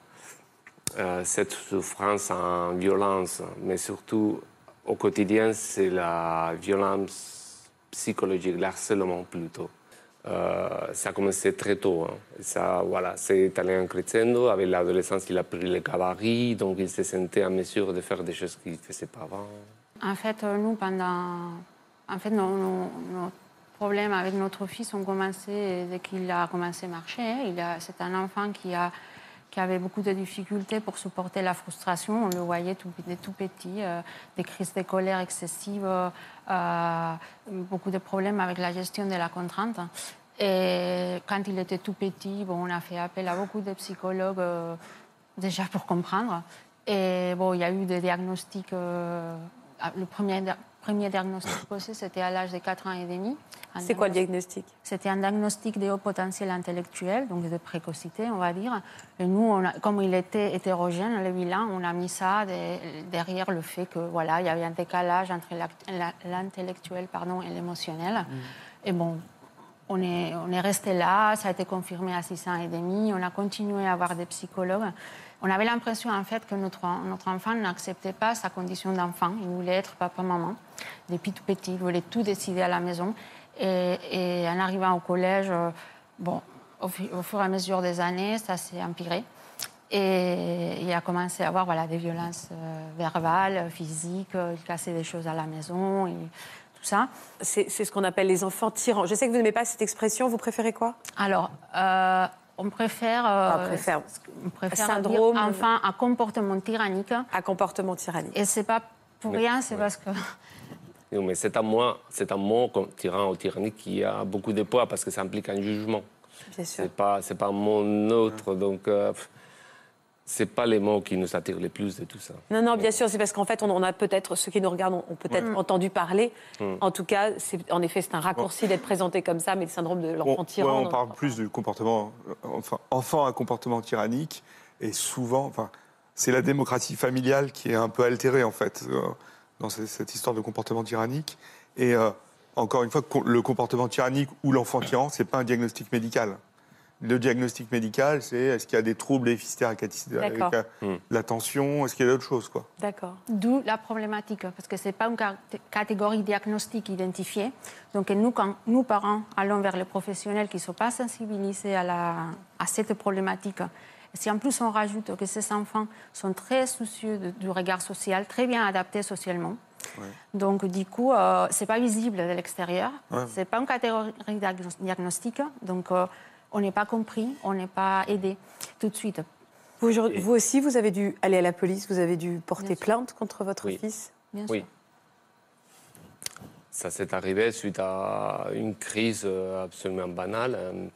euh, cette souffrance en violence, mais surtout au quotidien, c'est la violence psychologique, l'harcèlement plutôt. Ça a commencé très tôt. hein. Ça, voilà, c'est allé en crescendo. Avec l'adolescence, il a pris le gabarit, donc il se sentait en mesure de faire des choses qu'il ne faisait pas avant. En fait, euh, nous, pendant. En fait, nos, problèmes avec notre fils ont commencé dès qu'il a commencé à marcher. hein. C'est un enfant qui, a, qui avait beaucoup de difficultés pour supporter la frustration. On le voyait tout, tout petit, euh, des crises de colère excessives, euh, beaucoup de problèmes avec la gestion de la contrainte. Et quand il était tout petit, bon, on a fait appel à beaucoup de psychologues déjà pour comprendre. Et bon, il y a eu des diagnostics. Le premier, premier diagnostic [coughs] posé, c'était à l'âge de 4 ans et demi. C'est quoi le diagnostic- C'était un diagnostic de haut potentiel intellectuel, donc de précocité, on va dire. Et nous, on a- comme il était hétérogène, le bilan, on a mis ça de- derrière le fait que voilà, il y avait un décalage entre l'intellectuel pardon, et l'émotionnel. Et bon, on est, on est resté là, ça a été confirmé à 6 ans et demi, on a continué à avoir des psychologues. On avait l'impression en fait que notre, notre enfant n'acceptait pas sa condition d'enfant, il voulait être papa-maman, depuis tout petit, il voulait tout décider à la maison. Et, et en arrivant au collège, euh, bon, au, fu- au fur et à mesure des années, ça s'est empiré. Et il a commencé à avoir voilà, des violences euh, verbales, physiques, il cassait des choses à la maison, et tout ça. C'est c'est ce qu'on appelle les enfants tyrans. Je sais que vous n'aimez pas cette expression, vous préférez quoi? Alors, euh, on préfère, euh, préfère. on préfère Syndrome. dire enfant à comportement tyrannique. À comportement tyrannique. Et c'est pas pour Mais- rien, c'est ouais. parce que Non, mais c'est un mot, c'est un mot comme tyran ou tyrannique qui a beaucoup de poids parce que ça implique un jugement. Bien sûr. C'est pas, c'est pas un mot neutre, donc euh, c'est pas les mots qui nous attirent le plus de tout ça. Non, non, bien sûr, c'est parce qu'en fait, on, on a peut-être, ceux qui nous regardent ont, peut-être entendu parler. Mm. En tout cas, en effet, c'est un raccourci d'être présenté comme ça, mais le syndrome de l'enfant ouais, tyran. on parle plus du comportement, euh, enfin, enfant à comportement tyrannique, et souvent, enfin, c'est la démocratie familiale qui est un peu altérée en fait euh, dans ce- cette histoire de comportement tyrannique. Et euh, encore une fois, le comportement tyrannique ou l'enfant tyran, c'est pas un diagnostic médical. Le diagnostic médical, c'est est-ce qu'il y a des troubles déficitaires avec D'accord. euh, l'attention, est-ce qu'il y a d'autres choses quoi. D'accord. D'où la problématique, parce que ce n'est pas une catégorie diagnostique identifiée. Donc nous, quand nous, parents, allons vers les professionnels qui ne sont pas sensibilisés à, la, à cette problématique, et si en plus on rajoute que ces enfants sont très soucieux de- du regard social, très bien adaptés socialement, donc du coup, euh, ce n'est pas visible de l'extérieur, Ouais. ce n'est pas une catégorie diagnos- diagnostique, donc euh, on n'est pas compris, on n'est pas aidé tout de suite. Vous, aussi, vous avez dû aller à la police, vous avez dû porter plainte contre votre Oui. fils Bien Oui. sûr. Ça s'est arrivé suite à une crise euh, absolument banale, euh,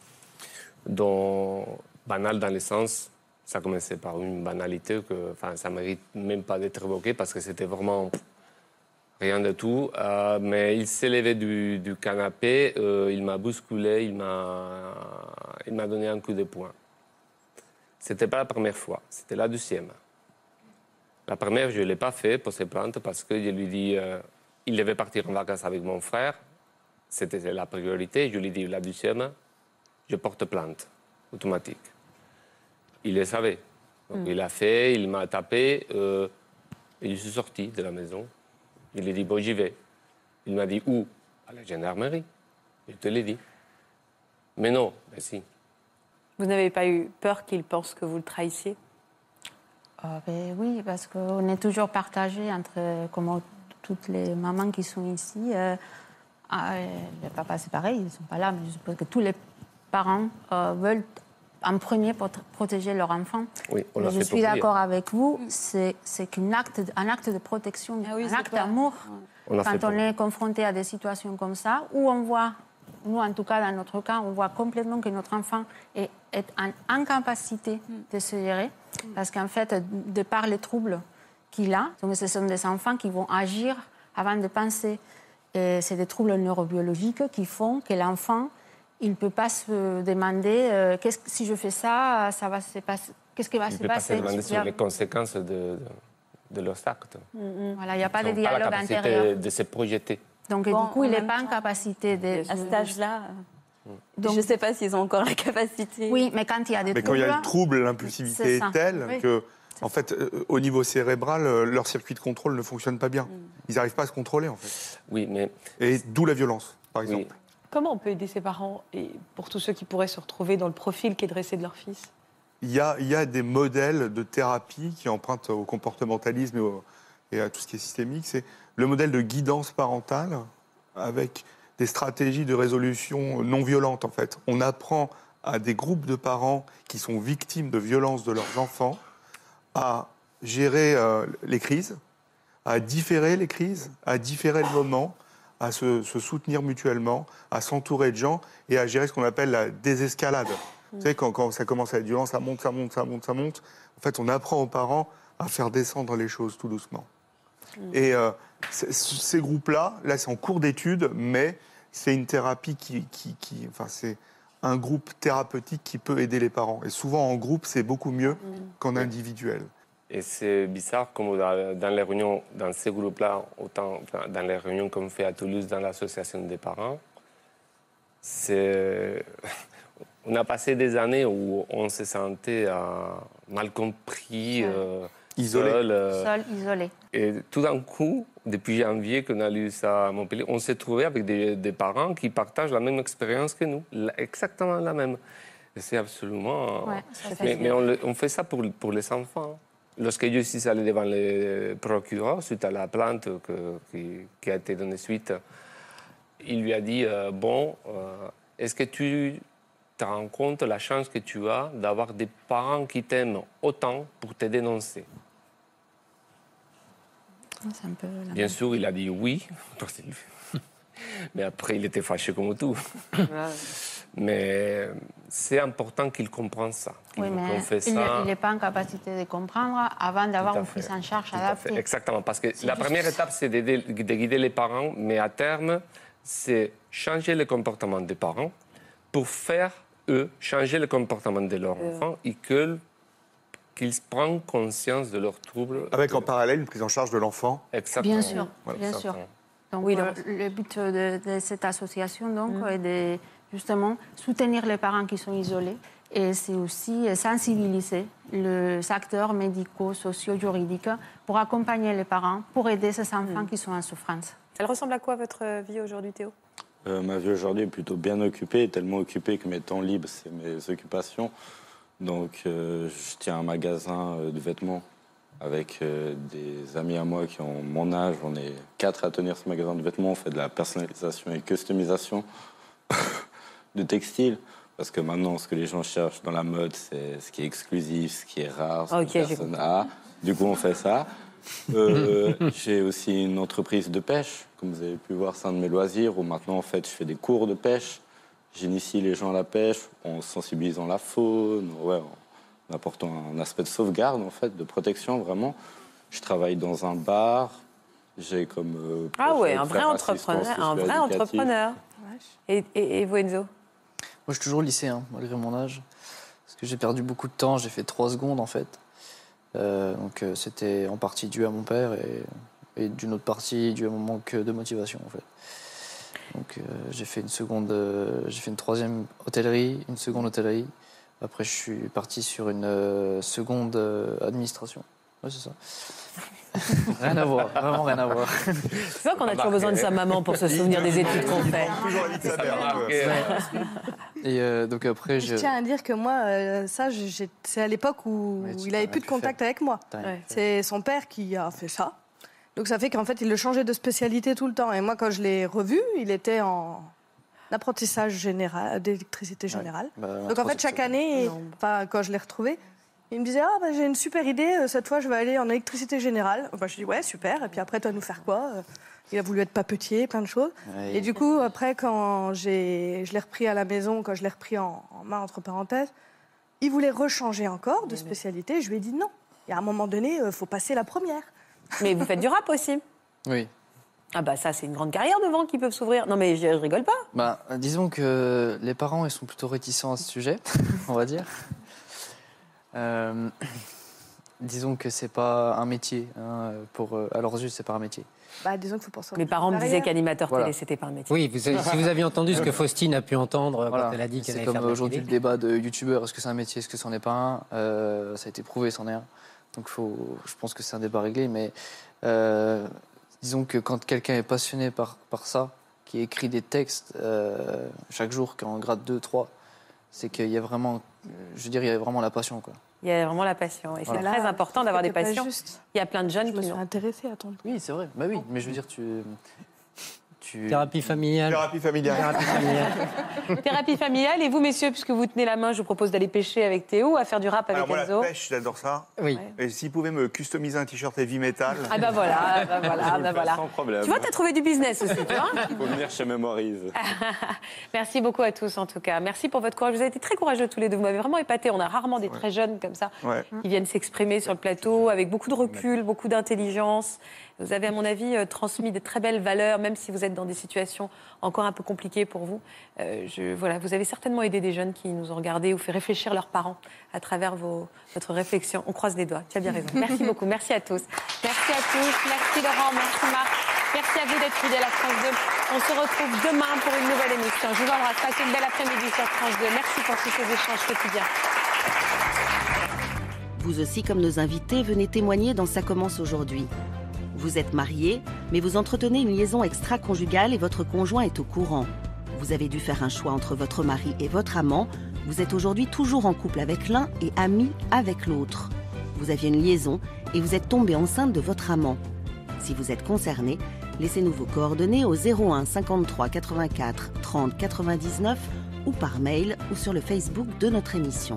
dont, banale dans le sens, ça commençait par une banalité que enfin, ça ne mérite même pas d'être évoqué parce que c'était vraiment rien de tout. Euh, mais il s'est levé du, du canapé, euh, il m'a bousculé, il m'a il m'a donné un coup de poing. C'était pas la première fois, c'était la deuxième. La première, je ne l'ai pas fait pour ses plaintes parce que je lui dis, euh, il devait partir en vacances avec mon frère. C'était la priorité. Je lui dis, la deuxième, je porte plainte, automatique. Il le savait. Donc, Il a fait, il m'a tapé euh, et je suis sorti de la maison. Il lui dit, bon, j'y vais. Il m'a dit, où? À la gendarmerie. Je te l'ai dit. Mais non, mais si. Vous n'avez pas eu peur qu'il pense que vous le trahissiez? Ah, ben oui, parce qu'on est toujours partagé entre, comme toutes les mamans qui sont ici. euh, ah, euh, les papas, c'est pareil, ils ne sont pas là, mais je suppose que tous les parents euh, veulent en premier pour protéger leur enfant. Oui, on Mais l'a je suis d'accord avec vous, c'est c'est qu'un acte, un acte de protection, Ah oui, un acte d'amour. Quand on est confronté à des situations comme ça, où on voit, nous en tout cas dans notre cas, on voit complètement que notre enfant est, est en incapacité de se gérer, parce qu'en fait, de par les troubles qu'il a, donc ce sont des enfants qui vont agir avant de penser. Et c'est des troubles neurobiologiques qui font que l'enfant, il ne peut pas se demander euh, qu'est-ce que- si je fais ça, ça va se passer. Qu'est-ce qui va Il se ne peut pas se passer? demander Il sur les conséquences de, de, de leurs actes. Voilà, il n'y a pas Ils de dialogue la capacité intérieur. de se projeter. Donc, Bon, du coup, il n'est pas en capacité de. À cet âge-là, euh, Donc- je ne sais pas s'ils ont encore la capacité. Oui, mais quand il y a des Mais quand il troubles. y a le trouble, l'impulsivité est, telle Oui. que, en fait, euh, au niveau cérébral, leur circuit de contrôle ne fonctionne pas bien. Mm. Ils n'arrivent pas à se contrôler, en fait. Oui, mais Et d'où la violence, par oui. Comment on peut aider ses parents et pour tous ceux qui pourraient se retrouver dans le profil qui est dressé de leur fils? Il y, a, des modèles de thérapie qui empruntent au comportementalisme et à tout ce qui est systémique. C'est le modèle de guidance parentale avec des stratégies de résolution non violentes, en fait. On apprend à des groupes de parents qui sont victimes de violences de leurs enfants à gérer euh, les crises, à différer les crises, à différer le moment, à se, se soutenir mutuellement, à s'entourer de gens et à gérer ce qu'on appelle la désescalade. Vous savez, quand, quand ça commence à être violent, ça monte, ça monte, ça monte, ça monte. En fait, on apprend aux parents à faire descendre les choses tout doucement. Et euh, ces groupes-là, là, c'est en cours d'étude, mais c'est une thérapie qui, qui, qui- enfin, c'est un groupe thérapeutique qui peut aider les parents. Et souvent, en groupe, c'est beaucoup mieux qu'en individuel. Et c'est bizarre comme dans, les réunions, dans ces groupes-là, autant dans les réunions qu'on fait à Toulouse dans l'association des parents, c'est. [laughs] On a passé des années où on se sentait euh, mal compris, euh, Isolé. seul, euh, Seul, isolé. et tout d'un coup, depuis janvier qu'on a lu ça à Montpellier, on s'est trouvé avec des, des parents qui partagent la même expérience que nous, exactement la même. Et c'est absolument. Ouais, ça fait mais mais on, le- on fait ça pour, pour les enfants. Lorsque je suis allé devant le procureur suite à la plainte que- qui, qui a été donnée suite, il lui a dit euh, Bon, euh, est-ce que tu te rends compte la chance que tu as d'avoir des parents qui t'aiment autant pour te dénoncer? C'est un peu la Bien sûr, il a dit oui. [laughs] [laughs] Mais après, il était fâché comme tout. [laughs] Mais c'est important qu'il comprenne ça. Oui, mais fait il n'est pas en capacité de comprendre avant d'avoir une prise en charge adaptée. Exactement, parce que la juste- première étape, c'est d'aider- de guider les parents, mais à terme, c'est changer le comportement des parents pour faire, eux, changer le comportement de leurs enfants et que- qu'ils prennent conscience de leurs troubles. Avec en parallèle une prise en charge de l'enfant. Exactement. Bien sûr, Voilà, bien sûr. Donc, Oui, euh, donc- le but de, de cette association donc, est de justement soutenir les parents qui sont isolés et c'est aussi sensibiliser les acteurs médicaux, sociaux, juridiques pour accompagner les parents, pour aider ces enfants qui sont en souffrance. Elle ressemble à quoi votre vie aujourd'hui, Théo? Euh, ma vie aujourd'hui est plutôt bien occupée, tellement occupée que mes temps libres, c'est mes occupations. Donc, euh, je tiens un magasin euh, de vêtements avec euh, des amis à moi qui ont mon âge. On est quatre à tenir ce magasin de vêtements. On fait de la personnalisation et customisation [laughs] de textiles. Parce que maintenant, ce que les gens cherchent dans la mode, c'est ce qui est exclusif, ce qui est rare, ce Ok, que personne a. Du coup, on fait ça. Euh, [laughs] J'ai aussi une entreprise de pêche, comme vous avez pu voir, c'est un de mes loisirs, où maintenant, en fait, je fais des cours de pêche. J'initie les gens à la pêche en sensibilisant la faune, ouais, en apportant un aspect de sauvegarde, en fait, de protection, vraiment. Je travaille dans un bar. J'ai comme. euh, Ah ouais, un vrai entrepreneur, un vrai entrepreneur. Et, et, et vous, Enzo Moi, je suis toujours lycéen, malgré mon âge. Parce que j'ai perdu beaucoup de temps. J'ai fait trois secondes, en fait. Euh, donc, euh, c'était en partie dû à mon père et, d'une autre partie dû à mon manque de motivation, en fait. Donc, euh, j'ai fait une seconde, j'ai fait une troisième hôtellerie, une seconde hôtellerie. Après, je suis parti sur une seconde administration. Ouais, c'est ça. [laughs] rien à voir, vraiment rien à voir. C'est vrai qu'on a toujours besoin de sa maman pour se souvenir des études qu'on fait. Toujours la vie de sa mère. un peu. Marqué, Et euh, donc après, Je je. tiens à dire que moi, euh, ça, c'est à l'époque où Ouais, tu il avait plus de contact avec moi. Ouais. C'est son père qui a fait ça. Donc ça fait qu'en fait, il le changeait de spécialité tout le temps. Et moi, quand je l'ai revu, il était en apprentissage général, d'électricité générale. Bah, Donc en fait, chaque année, enfin, quand je l'ai retrouvé, il me disait Ah, bah, j'ai une super idée, euh, cette fois, je vais aller en électricité générale. Bah, je dis Ouais, super. Et puis après, toi, nous faire quoi Euh, Il a voulu être papetier, plein de choses. Et du coup, après, quand j'ai, je l'ai repris à la maison, quand je l'ai repris en, en main, entre parenthèses, il voulait rechanger encore de spécialité. Je lui ai dit non. Et à un moment donné, il faut passer la première. Mais vous faites du rap aussi Oui. Ah bah ça, c'est une grande carrière devant qui peuvent s'ouvrir. Non mais je, je rigole pas. Bah, disons que les parents ils sont plutôt réticents à ce sujet, [laughs] on va dire. Euh, [coughs] disons que c'est pas un métier. hein, pour, euh, à leurs yeux, c'est pas un métier. Bah, disons qu'il faut penser. Mes parents me disaient qu'animateur Voilà. télé, c'était pas un métier. Oui, vous avez- si vous aviez entendu ce que Faustine a pu entendre Voilà. quand elle a dit qu'elle C'est allait comme faire de la aujourd'hui le débat de youtubeur est-ce que c'est un métier, est-ce que c'en est pas un? Euh, Ça a été prouvé, c'en est un. Donc faut, je pense que c'est un débat réglé. Mais euh, disons que quand quelqu'un est passionné par, par ça, qui écrit des textes euh, chaque jour, qui est en grade 2, 3, c'est qu'il y a vraiment, je veux dire, il y a vraiment la passion. Quoi. Il y a vraiment la passion. Et c'est très important d'avoir des passions. juste. Il y a plein de jeunes Je me qui suis n'ont. intéressée à ton. Oui, c'est vrai. Bah oui, mais je veux dire, tu. Tu... Thérapie familiale. Thérapie familiale. Thérapie familiale. [laughs] Thérapie familiale. Et vous, messieurs, puisque vous tenez la main, je vous propose d'aller pêcher avec Théo, à faire du rap avec Alors Enzo. la pêche, j'adore ça. Oui. Et s'il pouvait me customiser un t-shirt heavy metal. Ah bah voilà, bah [laughs] voilà, bah voilà. Sans problème. Tu vois, t'as trouvé du business aussi, tu vois [laughs] faut venir chez Mémorise. Merci beaucoup à tous, en tout cas. Merci pour votre courage. Vous avez été très courageux tous les deux. Vous m'avez vraiment épaté. On a rarement des très jeunes comme ça Ouais. qui viennent s'exprimer sur le plateau avec beaucoup de recul, beaucoup d'intelligence. Vous avez, à mon avis, euh, transmis de très belles valeurs, même si vous êtes dans des situations encore un peu compliquées pour vous. Euh, voilà, vous avez certainement aidé des jeunes qui nous ont regardés ou fait réfléchir leurs parents à travers votre réflexion. On croise les doigts. Tu as bien raison. Merci beaucoup. Merci à tous. Merci à tous. Merci Laurent. Merci Marc. Merci à vous d'être fidèles à France 2. On se retrouve demain pour une nouvelle émission. Je vous embrasse. Passez une belle après-midi sur France 2. Merci pour tous ces échanges quotidiens. Vous aussi, comme nos invités, venez témoigner dans Ça commence aujourd'hui. Vous êtes marié, mais vous entretenez une liaison extra-conjugale et votre conjoint est au courant. Vous avez dû faire un choix entre votre mari et votre amant. Vous êtes aujourd'hui toujours en couple avec l'un et ami avec l'autre. Vous aviez une liaison et vous êtes tombé enceinte de votre amant. Si vous êtes concerné, laissez-nous vos coordonnées au 01 53 84 30 99 ou par mail ou sur le Facebook de notre émission.